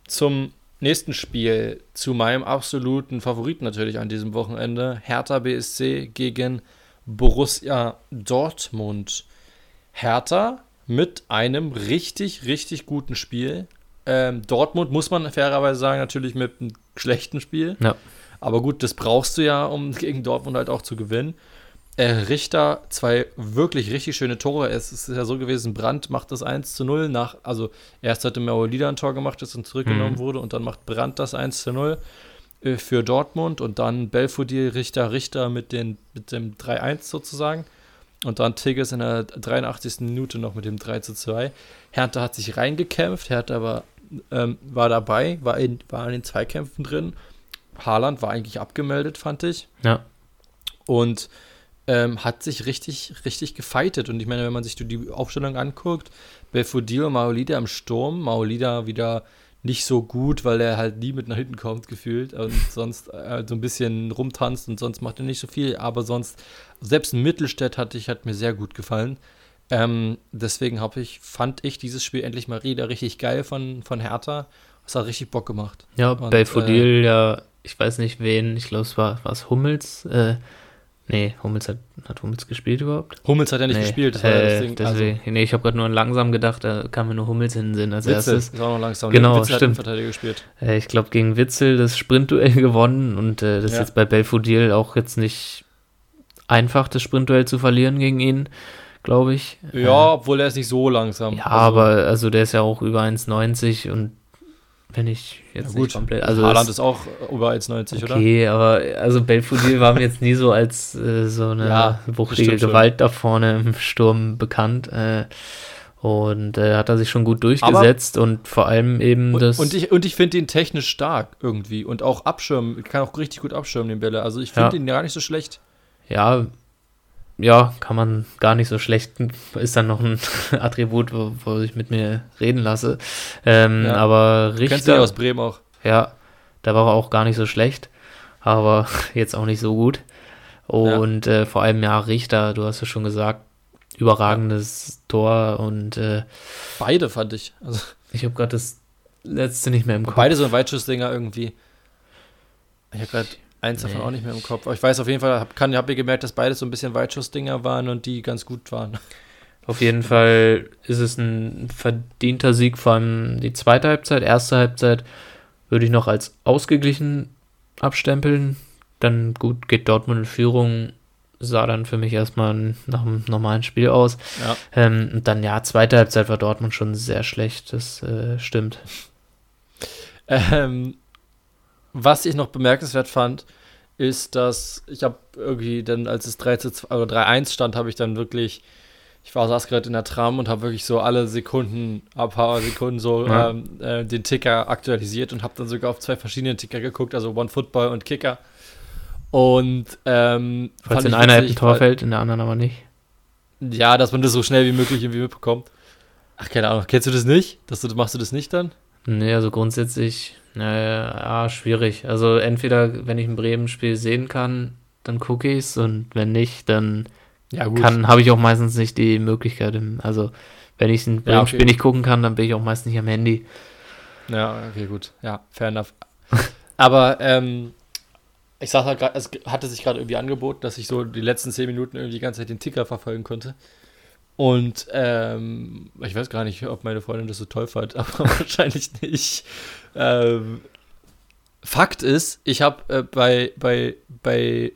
zum nächsten Spiel, zu meinem absoluten Favoriten natürlich an diesem Wochenende. Hertha BSC gegen Borussia Dortmund. Hertha mit einem richtig, richtig guten Spiel. Ähm, Dortmund muss man fairerweise sagen, natürlich mit einem schlechten Spiel. Ja. Aber gut, das brauchst du ja, um gegen Dortmund halt auch zu gewinnen. Äh, Richter, zwei wirklich richtig schöne Tore. Es ist ja so gewesen, Brandt macht das 1 zu 0 nach, also erst hatte Maolida ein Tor gemacht, das dann zurückgenommen mhm. wurde und dann macht Brandt das 1 zu 0 äh, für Dortmund und dann Belfodil, Richter, Richter mit, den, mit dem 3-1 sozusagen. Und dann Tigges in der 83. Minute noch mit dem 3 zu 2. Hertha hat sich reingekämpft, Hertha war ähm, war dabei, war in, war in den Zweikämpfen drin. Haaland war eigentlich abgemeldet, fand ich. Ja. Und ähm, hat sich richtig, richtig gefeitet. Und ich meine, wenn man sich die Aufstellung anguckt, Belfodil und Maolida im Sturm, Maolida wieder nicht so gut, weil er halt nie mit nach hinten kommt, gefühlt. Und sonst äh, so ein bisschen rumtanzt und sonst macht er nicht so viel. Aber sonst, selbst Mittelstädt hatte ich, hat mir sehr gut gefallen. Ähm, deswegen habe ich, fand ich dieses Spiel endlich mal wieder richtig geil von, von Hertha. Es hat richtig Bock gemacht. Ja, Und, Belfodil, äh, ja, ich weiß nicht wen, ich glaube, es war es Hummels. Äh, nee, Hummels hat, hat Hummels gespielt überhaupt? Hummels hat ja nicht nee, gespielt, das war äh, das Ding. Deswegen, also, nee, ich habe gerade nur langsam gedacht, da kam mir nur Hummels in den Sinn als Witzel erstes. ist auch noch langsam. Genau, Witzel stimmt. Verteidiger gespielt. Äh, ich glaube, gegen Witzel das Sprintduell gewonnen und äh, das ja. ist jetzt bei Belfodil auch jetzt nicht einfach, das Sprintduell zu verlieren gegen ihn glaube ich. Ja, äh, obwohl er ist nicht so langsam. Ja, also, aber also der ist ja auch über 1,90 und wenn ich jetzt ja, nicht komplett. Also Haaland ist auch über 1,90, okay, oder? Okay, aber also Belfodil war mir jetzt nie so als äh, so eine ja, wuchtige Gewalt schon. da vorne im Sturm bekannt. Äh, Und äh, hat er sich schon gut durchgesetzt Aber und vor allem eben und, das. Und ich, und ich finde ihn technisch stark irgendwie und auch abschirmen, kann auch richtig gut abschirmen, den Bälle. Also ich finde ja. ihn gar nicht so schlecht. Ja, ja, kann man gar nicht so schlecht. Ist dann noch ein Attribut, wo, wo ich mit mir reden lasse. Ähm, ja. Aber Richter. Kennst du aus Bremen auch. Ja, da war er auch gar nicht so schlecht, aber jetzt auch nicht so gut. Und ja. äh, vor allem, ja, Richter, du hast ja schon gesagt, überragendes Tor und äh, beide fand ich. Also, ich habe gerade das letzte nicht mehr im Kopf. Beide so Weitschussdinger irgendwie. Ich habe gerade eins davon nee. auch nicht mehr im Kopf. Aber ich weiß auf jeden Fall, habe hab mir gemerkt, dass beide so ein bisschen Weitschussdinger waren und die ganz gut waren. Auf jeden Fall ist es ein verdienter Sieg, vor allem die zweite Halbzeit. Erste Halbzeit würde ich noch als ausgeglichen abstempeln. Dann gut geht Dortmund in Führung, sah dann für mich erstmal nach einem normalen Spiel aus. Ja. Ähm, und dann, ja, zweite Halbzeit war Dortmund schon sehr schlecht, das äh, stimmt. Ähm, was ich noch bemerkenswert fand, ist, dass ich habe irgendwie dann, als es 3 3-1 stand, habe ich dann wirklich, ich war saß gerade in der Tram und habe wirklich so alle Sekunden, ein paar Sekunden so ja. ähm, äh, den Ticker aktualisiert und habe dann sogar auf zwei verschiedene Ticker geguckt, also One Football und Kicker. Und ähm, falls in einer ein Tor fällt, in der anderen aber nicht. Ja, dass man das so schnell wie möglich irgendwie mitbekommt. Ach, keine Ahnung. Kennst du das nicht? Dass du, machst du das nicht dann? Nee, also grundsätzlich, naja, ja, schwierig. Also entweder, wenn ich ein Bremen-Spiel sehen kann, dann gucke ich es und wenn nicht, dann ja, habe ich auch meistens nicht die Möglichkeit. Also wenn ich ein Bremen-Spiel okay. nicht gucken kann, dann bin ich auch meist nicht am Handy. Ja, okay, gut. Ja, fair enough. Aber ähm, ich sag halt gerade, es hatte sich gerade irgendwie angeboten, dass ich so die letzten zehn Minuten irgendwie die ganze Zeit den Ticker verfolgen konnte. Und ähm, ich weiß gar nicht, ob meine Freundin das so toll fand, aber wahrscheinlich nicht. Ähm, Fakt ist, ich habe äh, bei, bei, bei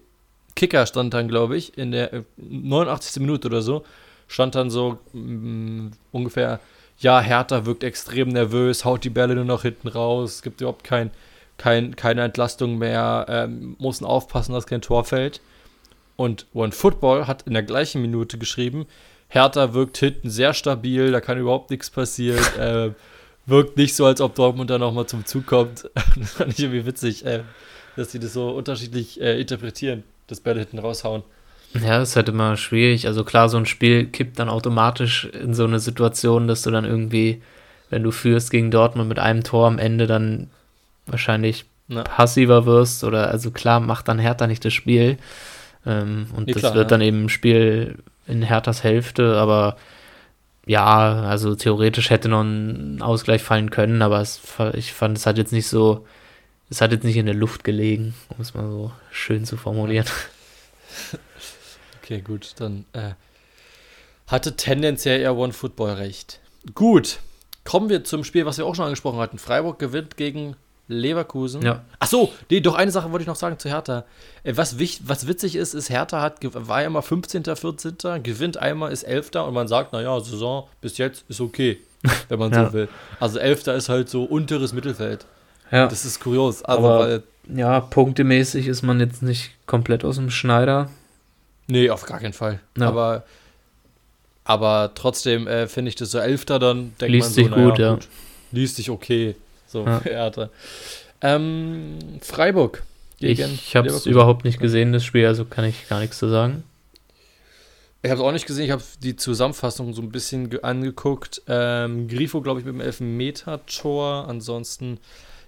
Kicker stand dann, glaube ich, in der 89. Äh, Minute oder so, stand dann so mh, mm, ungefähr, ja, Hertha wirkt extrem nervös, haut die Bälle nur noch hinten raus, gibt überhaupt kein, kein, keine Entlastung mehr, ähm, mussten aufpassen, dass kein Tor fällt. Und One Football hat in der gleichen Minute geschrieben, Hertha wirkt hinten sehr stabil, da kann überhaupt nichts passieren. äh, wirkt nicht so, als ob Dortmund da nochmal zum Zug kommt. das fand ich irgendwie witzig, äh, dass sie das so unterschiedlich äh, interpretieren, das Bälle hinten raushauen. Ja, das ist halt immer schwierig. Also klar, so ein Spiel kippt dann automatisch in so eine Situation, dass du dann irgendwie, wenn du führst gegen Dortmund mit einem Tor am Ende, dann wahrscheinlich ja. passiver wirst oder also klar macht dann Hertha nicht das Spiel ähm, und ja, das klar, wird ja. dann eben ein Spiel in Herthas Hälfte, aber ja, also theoretisch hätte noch ein Ausgleich fallen können, aber es, ich fand, es hat jetzt nicht so, es hat jetzt nicht in der Luft gelegen, um es mal so schön zu formulieren. Okay, gut, dann äh, hatte tendenziell eher One Football recht. Gut, kommen wir zum Spiel, was wir auch schon angesprochen hatten. Freiburg gewinnt gegen Leverkusen. Ja. Ach so, nee, doch eine Sache wollte ich noch sagen zu Hertha. Äh, was, was witzig ist, ist, Hertha hat, war ja mal 15., 14., gewinnt einmal, ist 11. und man sagt, naja, Saison bis jetzt ist okay, wenn man ja. so will. Also 11. ist halt so unteres Mittelfeld. Ja. Das ist kurios. Also, Aber, weil, ja, punktemäßig ist man jetzt nicht komplett aus dem Schneider. Nee, auf gar keinen Fall. Ja. Aber, aber trotzdem äh, finde ich das so 11. dann denkt Liest man so, sich gut, ja. Gut, liest sich okay. So, ja. Ähm, Freiburg. Gegen ich habe es überhaupt nicht gesehen, das Spiel, also kann ich gar nichts zu sagen. Ich habe es auch nicht gesehen, ich habe die Zusammenfassung so ein bisschen angeguckt. Ähm, Grifo, glaube ich, mit dem Elfmeter-Tor. Ansonsten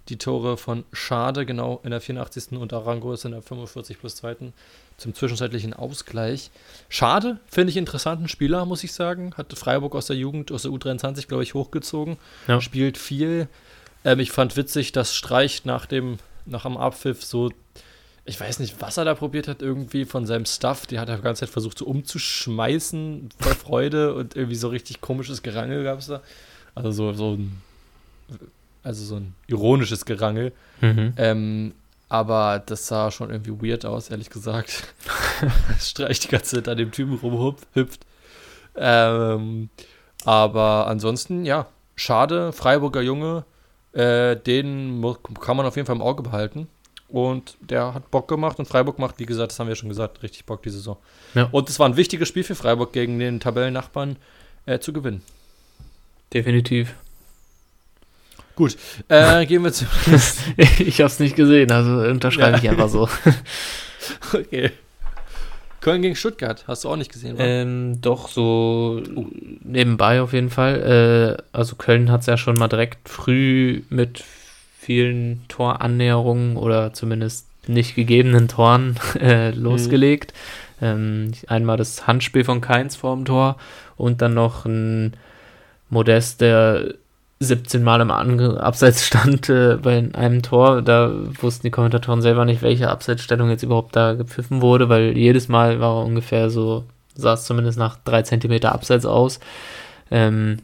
die Tore von Schade, genau in der 84. und Arango ist in der 45 plus 2. zum zwischenzeitlichen Ausgleich. Schade, finde ich interessanten Spieler, muss ich sagen. Hat Freiburg aus der Jugend, aus der U23, glaube ich, hochgezogen. Ja. Spielt viel, ähm, ich fand witzig, dass Streich nach dem, nach dem Abpfiff so, ich weiß nicht, was er da probiert hat, irgendwie von seinem Stuff, die hat er die ganze Zeit versucht so umzuschmeißen, vor Freude und irgendwie so richtig komisches Gerangel gab es da. Also so, so ein, also so ein ironisches Gerangel. Mhm. Ähm, aber das sah schon irgendwie weird aus, ehrlich gesagt. Streich die ganze Zeit an dem Typen rumhüpft. Ähm, aber ansonsten, ja, schade, Freiburger Junge, äh, den kann man auf jeden Fall im Auge behalten. Und der hat Bock gemacht und Freiburg macht, wie gesagt, das haben wir schon gesagt, richtig Bock die Saison. Ja. Und es war ein wichtiges Spiel für Freiburg gegen den Tabellennachbarn äh, zu gewinnen. Definitiv. Gut, äh, gehen wir zu. ich habe es nicht gesehen, also unterschreibe ja. ich einfach so. okay. Köln gegen Stuttgart, hast du auch nicht gesehen, ähm, doch, so uh. nebenbei auf jeden Fall. Äh, also Köln hat es ja schon mal direkt früh mit vielen Torannäherungen oder zumindest nicht gegebenen Toren äh, losgelegt. Mhm. Ähm, einmal das Handspiel von Keins vor dem Tor und dann noch ein Modest, der 17 Mal im Ange Abseits stand äh, bei einem Tor. Da wussten die Kommentatoren selber nicht, welche Abseitsstellung jetzt überhaupt da gepfiffen wurde, weil jedes Mal war er ungefähr so, sah es zumindest nach drei Zentimeter Abseits aus. Ähm,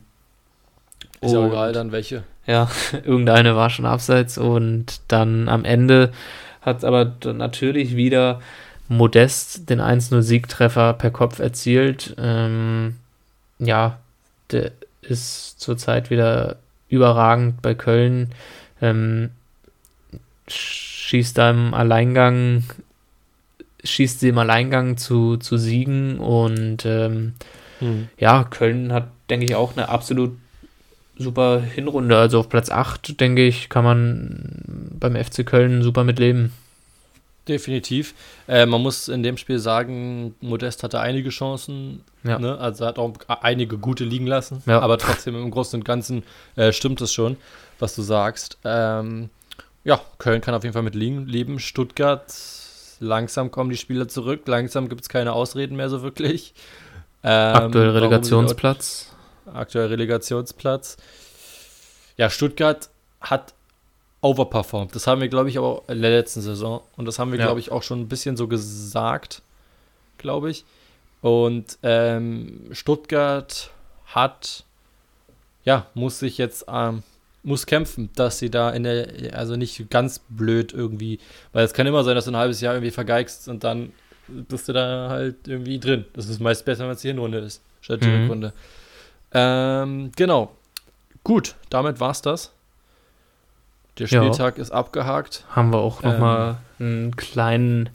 ist ja egal, dann welche. Ja, irgendeine war schon abseits und dann am Ende hat aber natürlich wieder Modest den 1-0-Siegtreffer per Kopf erzielt. Ähm, ja, der ist zurzeit wieder überragend bei Köln. Ähm, schießt da im Alleingang, schießt sie im Alleingang zu, zu Siegen und ähm, hm. ja, Köln hat, denke ich, auch eine absolut super Hinrunde. Also auf Platz 8, denke ich, kann man beim FC Köln super mitleben. Definitiv. Äh, man muss in dem Spiel sagen, Modest hatte einige Chancen. Ja. Ne? Also hat auch einige gute liegen lassen. Ja. Aber trotzdem im Großen und Ganzen äh, stimmt es schon, was du sagst. Ähm, ja, Köln kann auf jeden Fall mit liegen, leben. Stuttgart, langsam kommen die Spieler zurück. Langsam gibt es keine Ausreden mehr so wirklich. Ähm, aktuell Relegationsplatz. Aktuell Relegationsplatz. Ja, Stuttgart hat overperformed. Das haben wir, glaube ich, auch in der letzten Saison. Und das haben wir, ja. glaube ich, auch schon ein bisschen so gesagt, glaube ich. Und ähm, Stuttgart hat, ja, muss sich jetzt, ähm, muss kämpfen, dass sie da in der, also nicht ganz blöd irgendwie, weil es kann immer sein, dass du ein halbes Jahr irgendwie vergeigst und dann bist du da halt irgendwie drin. Das ist meist besser, wenn es die Hinrunde ist, statt die mhm. Rückrunde. Ähm, genau. Gut, damit war's das. Der Spieltag ja. ist abgehakt. Haben wir auch nochmal ähm, einen kleinen,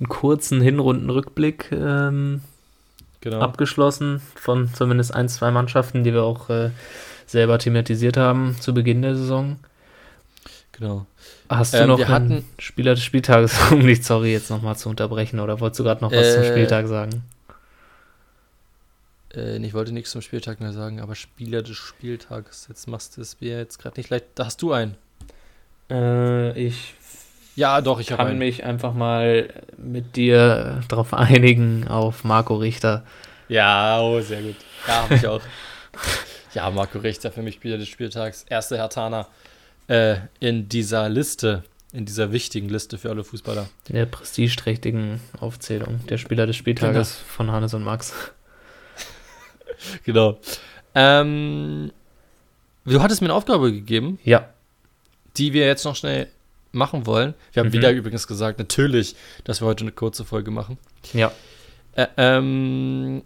einen kurzen Hinrundenrückblick ähm, genau. abgeschlossen von zumindest ein, zwei Mannschaften, die wir auch äh, selber thematisiert haben zu Beginn der Saison. Genau. Hast du ähm, noch einen hatten, Spieler des Spieltages, um dich, sorry, jetzt nochmal zu unterbrechen, oder wolltest du gerade noch was äh, zum Spieltag sagen? Äh, ich wollte nichts zum Spieltag mehr sagen, aber Spieler des Spieltages, jetzt machst du es mir jetzt gerade nicht leicht. Da hast du einen. Äh, ich ja, doch, ich kann mich einfach mal mit dir darauf einigen auf Marco Richter. Ja, oh, sehr gut. Ja, habe ich auch. ja, Marco Richter für mich Spieler des Spieltags. Erste Hertaner äh, in dieser Liste, in dieser wichtigen Liste für alle Fußballer. In der prestigeträchtigen Aufzählung der Spieler des Spieltages genau. von Hannes und Max. genau. Ähm, du hattest mir eine Aufgabe gegeben. Ja die wir jetzt noch schnell machen wollen. Wir haben mhm. wieder übrigens gesagt, natürlich, dass wir heute eine kurze Folge machen. Ja. Äh, ähm,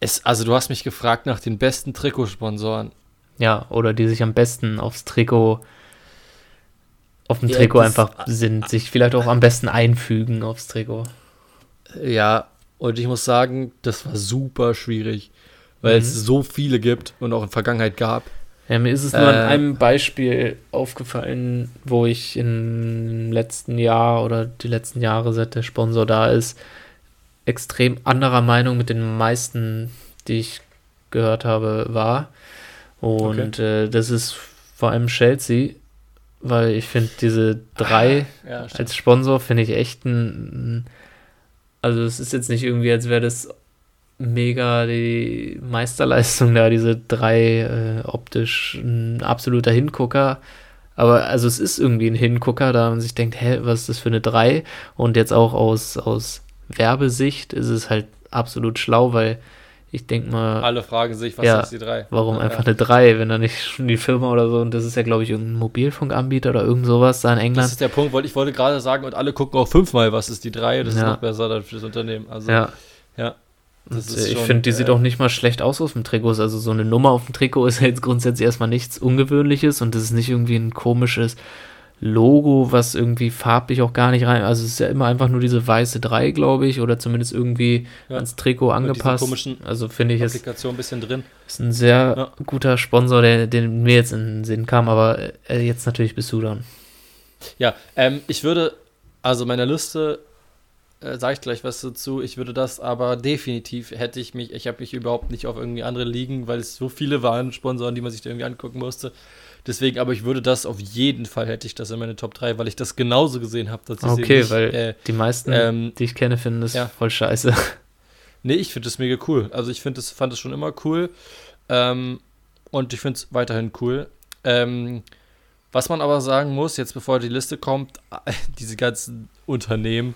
es, also du hast mich gefragt nach den besten Trikotsponsoren. Ja, oder die sich am besten aufs Trikot, auf dem ja, Trikot einfach sind, sich vielleicht auch am besten einfügen aufs Trikot. Ja, und ich muss sagen, das war super schwierig, weil mhm. es so viele gibt und auch in Vergangenheit gab. Ja, mir ist es nur äh, an einem Beispiel aufgefallen, wo ich im letzten Jahr oder die letzten Jahre, seit der Sponsor da ist, extrem anderer Meinung mit den meisten, die ich gehört habe, war. Und okay. äh, das ist vor allem Chelsea, weil ich finde diese drei ah, ja, als Sponsor finde ich echt ein, also es ist jetzt nicht irgendwie, als wäre das mega die Meisterleistung da, diese drei äh, optisch ein absoluter Hingucker. Aber also es ist irgendwie ein Hingucker, da man sich denkt, hä, was ist das für eine 3? Und jetzt auch aus, aus Werbesicht ist es halt absolut schlau, weil ich denke mal. Alle fragen sich, was ja, ist die 3? Warum ja, einfach eine 3, wenn da nicht schon die Firma oder so, und das ist ja, glaube ich, irgendein Mobilfunkanbieter oder irgend sowas da in England. Das ist der Punkt, ich wollte gerade sagen, und alle gucken auch fünfmal, was ist die 3, das ist noch besser dann für das Unternehmen. Also, ja. ja. Ich finde, die äh, sieht auch nicht mal schlecht aus auf dem Trikot. Also so eine Nummer auf dem Trikot ist jetzt grundsätzlich erstmal nichts Ungewöhnliches und das ist nicht irgendwie ein komisches Logo, was irgendwie farblich auch gar nicht rein. Also es ist ja immer einfach nur diese weiße 3, glaube ich, oder zumindest irgendwie ja. ans Trikot angepasst. Also finde ich es ein bisschen drin. Ist ein sehr ja. guter Sponsor, der, der, mir jetzt in den Sinn kam, aber äh, jetzt natürlich bist du dann. Ja, ähm, ich würde, also meiner Liste äh, sage ich gleich was dazu. Ich würde das aber definitiv, hätte ich mich, ich habe mich überhaupt nicht auf irgendwie andere liegen, weil es so viele waren, Sponsoren, die man sich da irgendwie angucken musste. Deswegen, aber ich würde das auf jeden Fall, hätte ich das in meine Top 3, weil ich das genauso gesehen habe. Okay, nicht, weil äh, die meisten, ähm, die ich kenne, finden das ja. voll scheiße. Nee, ich finde das mega cool. Also ich finde das, fand das schon immer cool. Ähm, und ich finde es weiterhin cool. Ähm, was man aber sagen muss, jetzt bevor die Liste kommt, diese ganzen Unternehmen,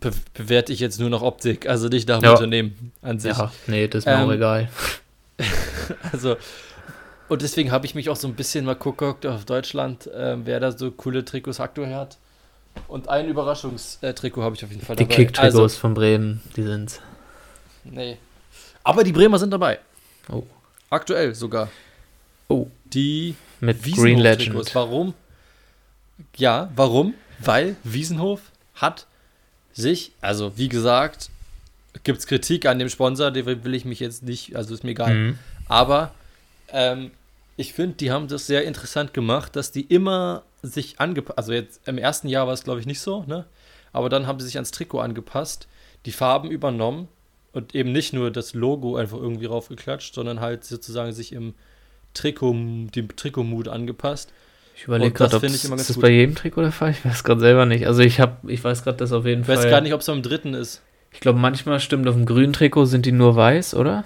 be bewerte ich jetzt nur noch Optik, also nicht nach dem ja. Unternehmen an sich. Ja, nee, das ist mir ähm, auch egal. also, und deswegen habe ich mich auch so ein bisschen mal geguckt auf Deutschland, äh, wer da so coole Trikots aktuell hat. Und ein Überraschungstrikot habe ich auf jeden Fall die dabei. Die Kick-Trikots also, von Bremen, die sind's. Nee. Aber die Bremer sind dabei. Oh. Aktuell sogar. Oh. Die mit Green Legend. Warum? Ja, warum? Weil Wiesenhof hat sich, also wie gesagt, gibt es Kritik an dem Sponsor, den will ich mich jetzt nicht, also ist mir egal. Mhm. Aber ähm, ich finde, die haben das sehr interessant gemacht, dass die immer sich angepasst, also jetzt im ersten Jahr war es glaube ich nicht so, ne? Aber dann haben sie sich ans Trikot angepasst, die Farben übernommen und eben nicht nur das Logo einfach irgendwie raufgeklatscht, sondern halt sozusagen sich im Trikot, dem Trikotmut angepasst. Ich überlege gerade, ob ist das gut. bei jedem Trikot der Fall? Ich weiß gerade selber nicht. Also ich habe, ich weiß gerade, dass auf jeden Fall. Ich weiß gar nicht, ob es am dritten ist. Ich glaube, manchmal stimmt auf dem grünen Trikot sind die nur weiß, oder?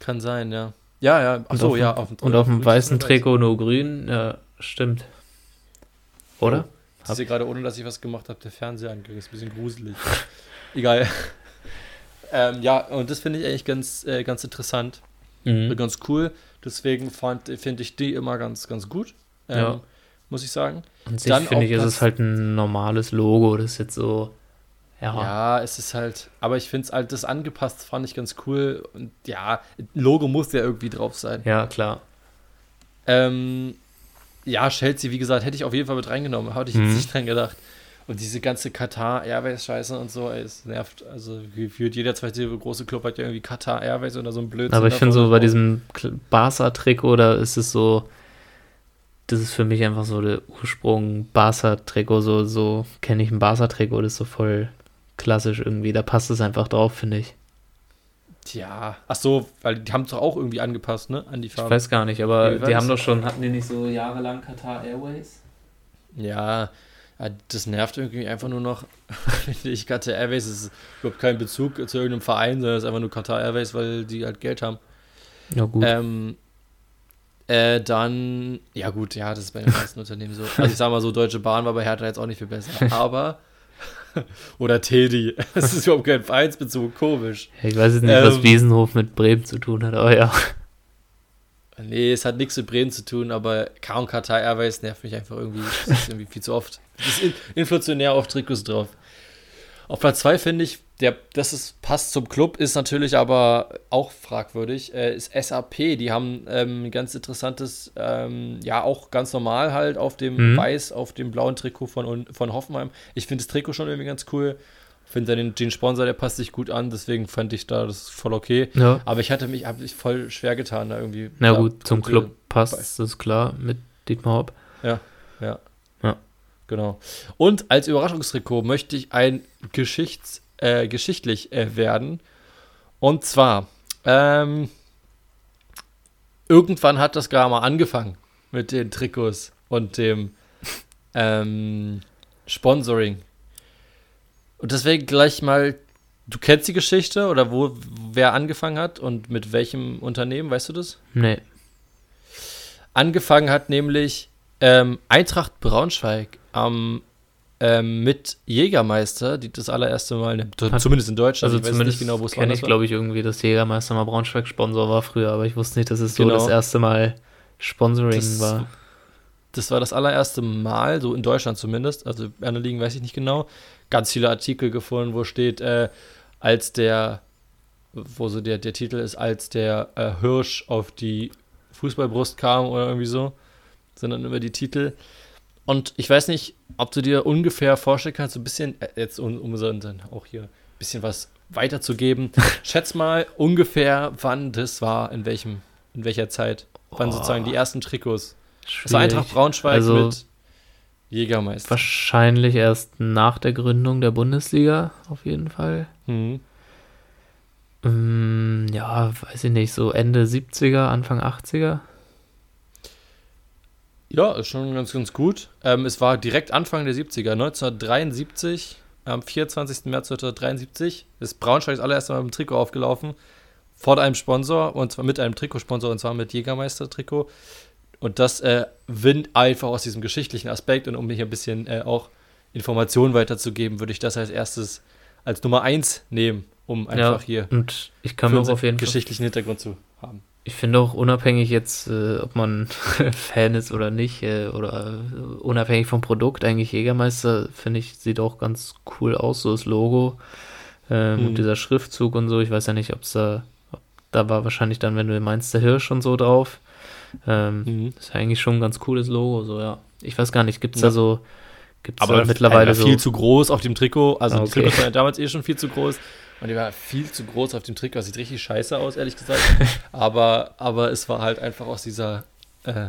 Kann sein, ja. Ja, ja. Ach so, ja. Auf, und auf dem weißen Trikot nur grün. Ja, stimmt. Oder? Oh, ich sehe gerade, ohne dass ich was gemacht habe, der Fernseher angegangen. Ist ein bisschen gruselig. Egal. ähm, ja, und das finde ich eigentlich ganz, äh, ganz interessant. Mhm. Ganz cool. Deswegen finde ich die immer ganz, ganz gut. Ähm, ja. Muss ich sagen. An sich finde ich, ist es halt ein normales Logo. Das ist jetzt so. Ja, ja es ist halt, aber ich finde es halt, das angepasst fand ich ganz cool. Und ja, Logo muss ja irgendwie drauf sein. Ja, klar. Ähm, ja, Chelsea, wie gesagt, hätte ich auf jeden Fall mit reingenommen. Hatte ich mhm. jetzt nicht dran gedacht. Und diese ganze Katar Airways Scheiße und so, ey, es nervt. Also gefühlt jeder zweite große Club hat ja irgendwie Katar Airways oder so ein Blödsinn. Aber ich finde so bei diesem Barca-Trikot, da ist es so, das ist für mich einfach so der Ursprung Barca-Trikot, so, so kenne ich ein Barca-Trikot, das ist so voll klassisch irgendwie, da passt es einfach drauf, finde ich. Tja, ach so, weil die haben es doch auch irgendwie angepasst, ne, an die Farbe. Ich weiß gar nicht, aber die haben doch schon, hatten die nicht so jahrelang Qatar Airways? Ja, das nervt irgendwie einfach nur noch, finde ich. Qatar Airways ist überhaupt kein Bezug zu irgendeinem Verein, sondern es ist einfach nur Qatar Airways, weil die halt Geld haben. Ja, gut. Ähm, äh, dann, ja gut, ja, das ist bei den meisten Unternehmen so. Also ich sag mal so, Deutsche Bahn war bei Hertha jetzt auch nicht viel besser. Aber, oder Teddy, das ist überhaupt kein Vereinsbezug, komisch. Ich weiß jetzt nicht, ähm, was Wiesenhof mit Bremen zu tun hat, aber ja. Nee, es hat nichts mit Bremen zu tun, aber kaum Katar Airways nervt mich einfach irgendwie, das ist irgendwie viel zu oft. Das ist inflationär auf Trikots drauf. Auf Platz 2 finde ich, der, das ist, passt zum Club, ist natürlich aber auch fragwürdig, äh, ist SAP. Die haben ähm, ein ganz interessantes, ähm, ja, auch ganz normal halt auf dem mhm. weiß, auf dem blauen Trikot von, von Hoffenheim. Ich finde das Trikot schon irgendwie ganz cool. Finde den, den Sponsor, der passt sich gut an, deswegen fand ich da das voll okay. Ja. Aber ich hatte mich, habe mich voll schwer getan, da irgendwie. Na gut, zum Club passt, das ist klar, mit Dietmar Hopp. Ja, ja. Genau. Und als Überraschungstrikot möchte ich ein Geschichts, äh, geschichtlich äh, werden. Und zwar, ähm, irgendwann hat das gar mal angefangen mit den Trikots und dem ähm, Sponsoring. Und deswegen gleich mal, du kennst die Geschichte oder wo wer angefangen hat und mit welchem Unternehmen, weißt du das? Nee. Angefangen hat nämlich ähm, Eintracht Braunschweig am ähm, mit Jägermeister, die das allererste Mal, ne, zumindest in Deutschland, also ich zumindest genau, wo es kenne ich, glaube ich, irgendwie, dass Jägermeister mal Braunschweig-Sponsor war früher, aber ich wusste nicht, dass es so genau. das erste Mal Sponsoring das, war. Das war das allererste Mal, so in Deutschland zumindest, also in anderen Ligen weiß ich nicht genau, ganz viele Artikel gefunden, wo steht, äh, als der, wo so der, der Titel ist, als der äh, Hirsch auf die Fußballbrust kam oder irgendwie so. Dann immer die Titel. Und ich weiß nicht, ob du dir ungefähr vorstellen kannst, so ein bisschen, äh, jetzt um, um so dann auch hier ein bisschen was weiterzugeben. Schätz mal ungefähr, wann das war, in welchem, in welcher Zeit. Wann oh, sozusagen die ersten Trikots. Das war Eintracht Braunschweig also, mit Jägermeister. Wahrscheinlich erst nach der Gründung der Bundesliga, auf jeden Fall. Mhm. Ähm, ja, weiß ich nicht, so Ende 70er, Anfang 80er. Ja, ist schon ganz, ganz gut. Ähm, es war direkt Anfang der 70er, 1973, am 24. März 1973, ist Braunschweig das allererste Mal mit dem Trikot aufgelaufen. Vor einem Sponsor, und zwar mit einem Trikotsponsor, und zwar mit Jägermeister-Trikot. Und das äh, winnt einfach aus diesem geschichtlichen Aspekt. Und um mich ein bisschen äh, auch Informationen weiterzugeben, würde ich das als erstes als Nummer 1 nehmen um einfach ja, hier und ich kann mir auf jeden geschichtlichen Fall, Hintergrund zu haben. Ich finde auch unabhängig jetzt, äh, ob man Fan ist oder nicht, äh, oder äh, unabhängig vom Produkt, eigentlich Jägermeister, finde ich, sieht auch ganz cool aus, so das Logo ähm, mhm. dieser Schriftzug und so. Ich weiß ja nicht, ob es da, ob, da war wahrscheinlich dann, wenn du meinst, der Hirsch und so drauf. Ähm, mhm. Ist ja eigentlich schon ein ganz cooles Logo, so ja. Ich weiß gar nicht, gibt es ja. da so, gibt es da mittlerweile so. viel zu groß auf dem Trikot, also ah, okay. das Trikot war ja damals eh schon viel zu groß. Und die war viel zu groß auf dem Trikot. Sieht richtig scheiße aus, ehrlich gesagt. aber, aber es war halt einfach aus dieser äh,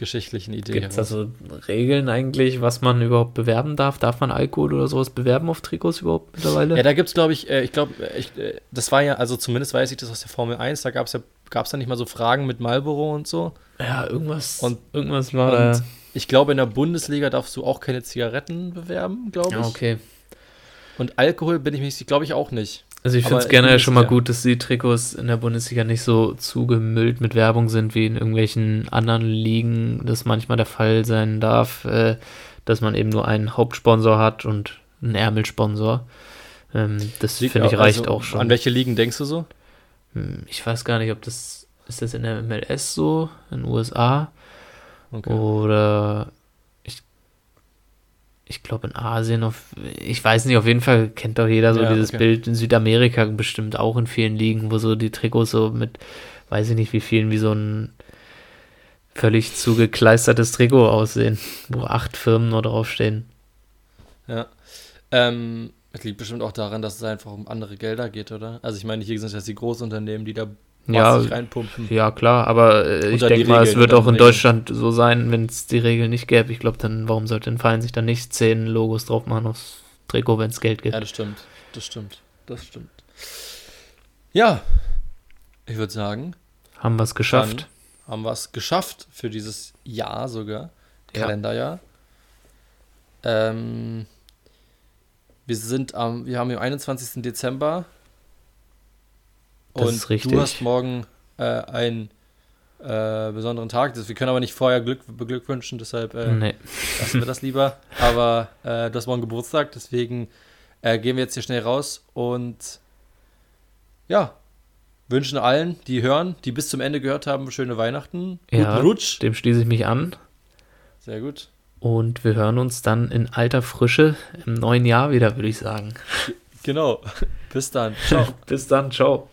geschichtlichen Idee. Gibt es da so Regeln eigentlich, was man überhaupt bewerben darf? Darf man Alkohol oder sowas bewerben auf Trikots überhaupt mittlerweile? Ja, da gibt es, glaube ich, äh, ich glaube, äh, das war ja, also zumindest weiß ich das aus der Formel 1, da gab es ja, gab es da nicht mal so Fragen mit Marlboro und so. Ja, irgendwas, und, irgendwas war und da. Ich glaube, in der Bundesliga darfst du auch keine Zigaretten bewerben, glaube ich. Ja, okay. Und Alkohol bin ich mich, glaube ich, auch nicht. Also ich finde es generell schon mal gut, dass die Trikots in der Bundesliga nicht so zugemüllt mit Werbung sind wie in irgendwelchen anderen Ligen, das manchmal der Fall sein darf, äh, dass man eben nur einen Hauptsponsor hat und einen Ärmelsponsor. Ähm, das finde ich reicht also, auch schon. An welche Ligen denkst du so? Hm, ich weiß gar nicht, ob das ist das in der MLS so, in den USA okay. oder ich glaube in Asien, auf, ich weiß nicht, auf jeden Fall kennt doch jeder so ja, dieses okay. Bild in Südamerika bestimmt auch in vielen Ligen, wo so die Trikots so mit, weiß ich nicht wie vielen, wie so ein völlig zugekleistertes Trikot aussehen, wo acht Firmen nur draufstehen. Ja. Ähm, es liegt bestimmt auch daran, dass es einfach um andere Gelder geht, oder? Also ich meine, hier sind das die Großunternehmen, die da ja. Ja, klar, aber äh, ich denke mal, es wird auch in Deutschland so sein, wenn es die Regel nicht gäbe. Ich glaube, dann, warum sollte ein Verein sich dann nicht zehn Logos drauf machen aufs Trikot, wenn es Geld gibt? Ja, das stimmt. Das stimmt. Das stimmt. Ja, ich würde sagen. Haben wir es geschafft. Haben wir es geschafft für dieses Jahr sogar. Ja. Kalenderjahr. Ähm, wir sind am, wir haben den 21. Dezember das und ist richtig. du hast morgen äh, einen äh, besonderen Tag. wir können aber nicht vorher Glück beglückwünschen, deshalb äh, nee. lassen wir das lieber. Aber äh, du hast morgen Geburtstag, deswegen äh, gehen wir jetzt hier schnell raus und ja, wünschen allen, die hören, die bis zum Ende gehört haben, schöne Weihnachten. Guten ja, Rutsch. Dem schließe ich mich an. Sehr gut. Und wir hören uns dann in alter Frische im neuen Jahr wieder, würde ich sagen. Genau. Bis dann. Ciao. bis dann. Ciao.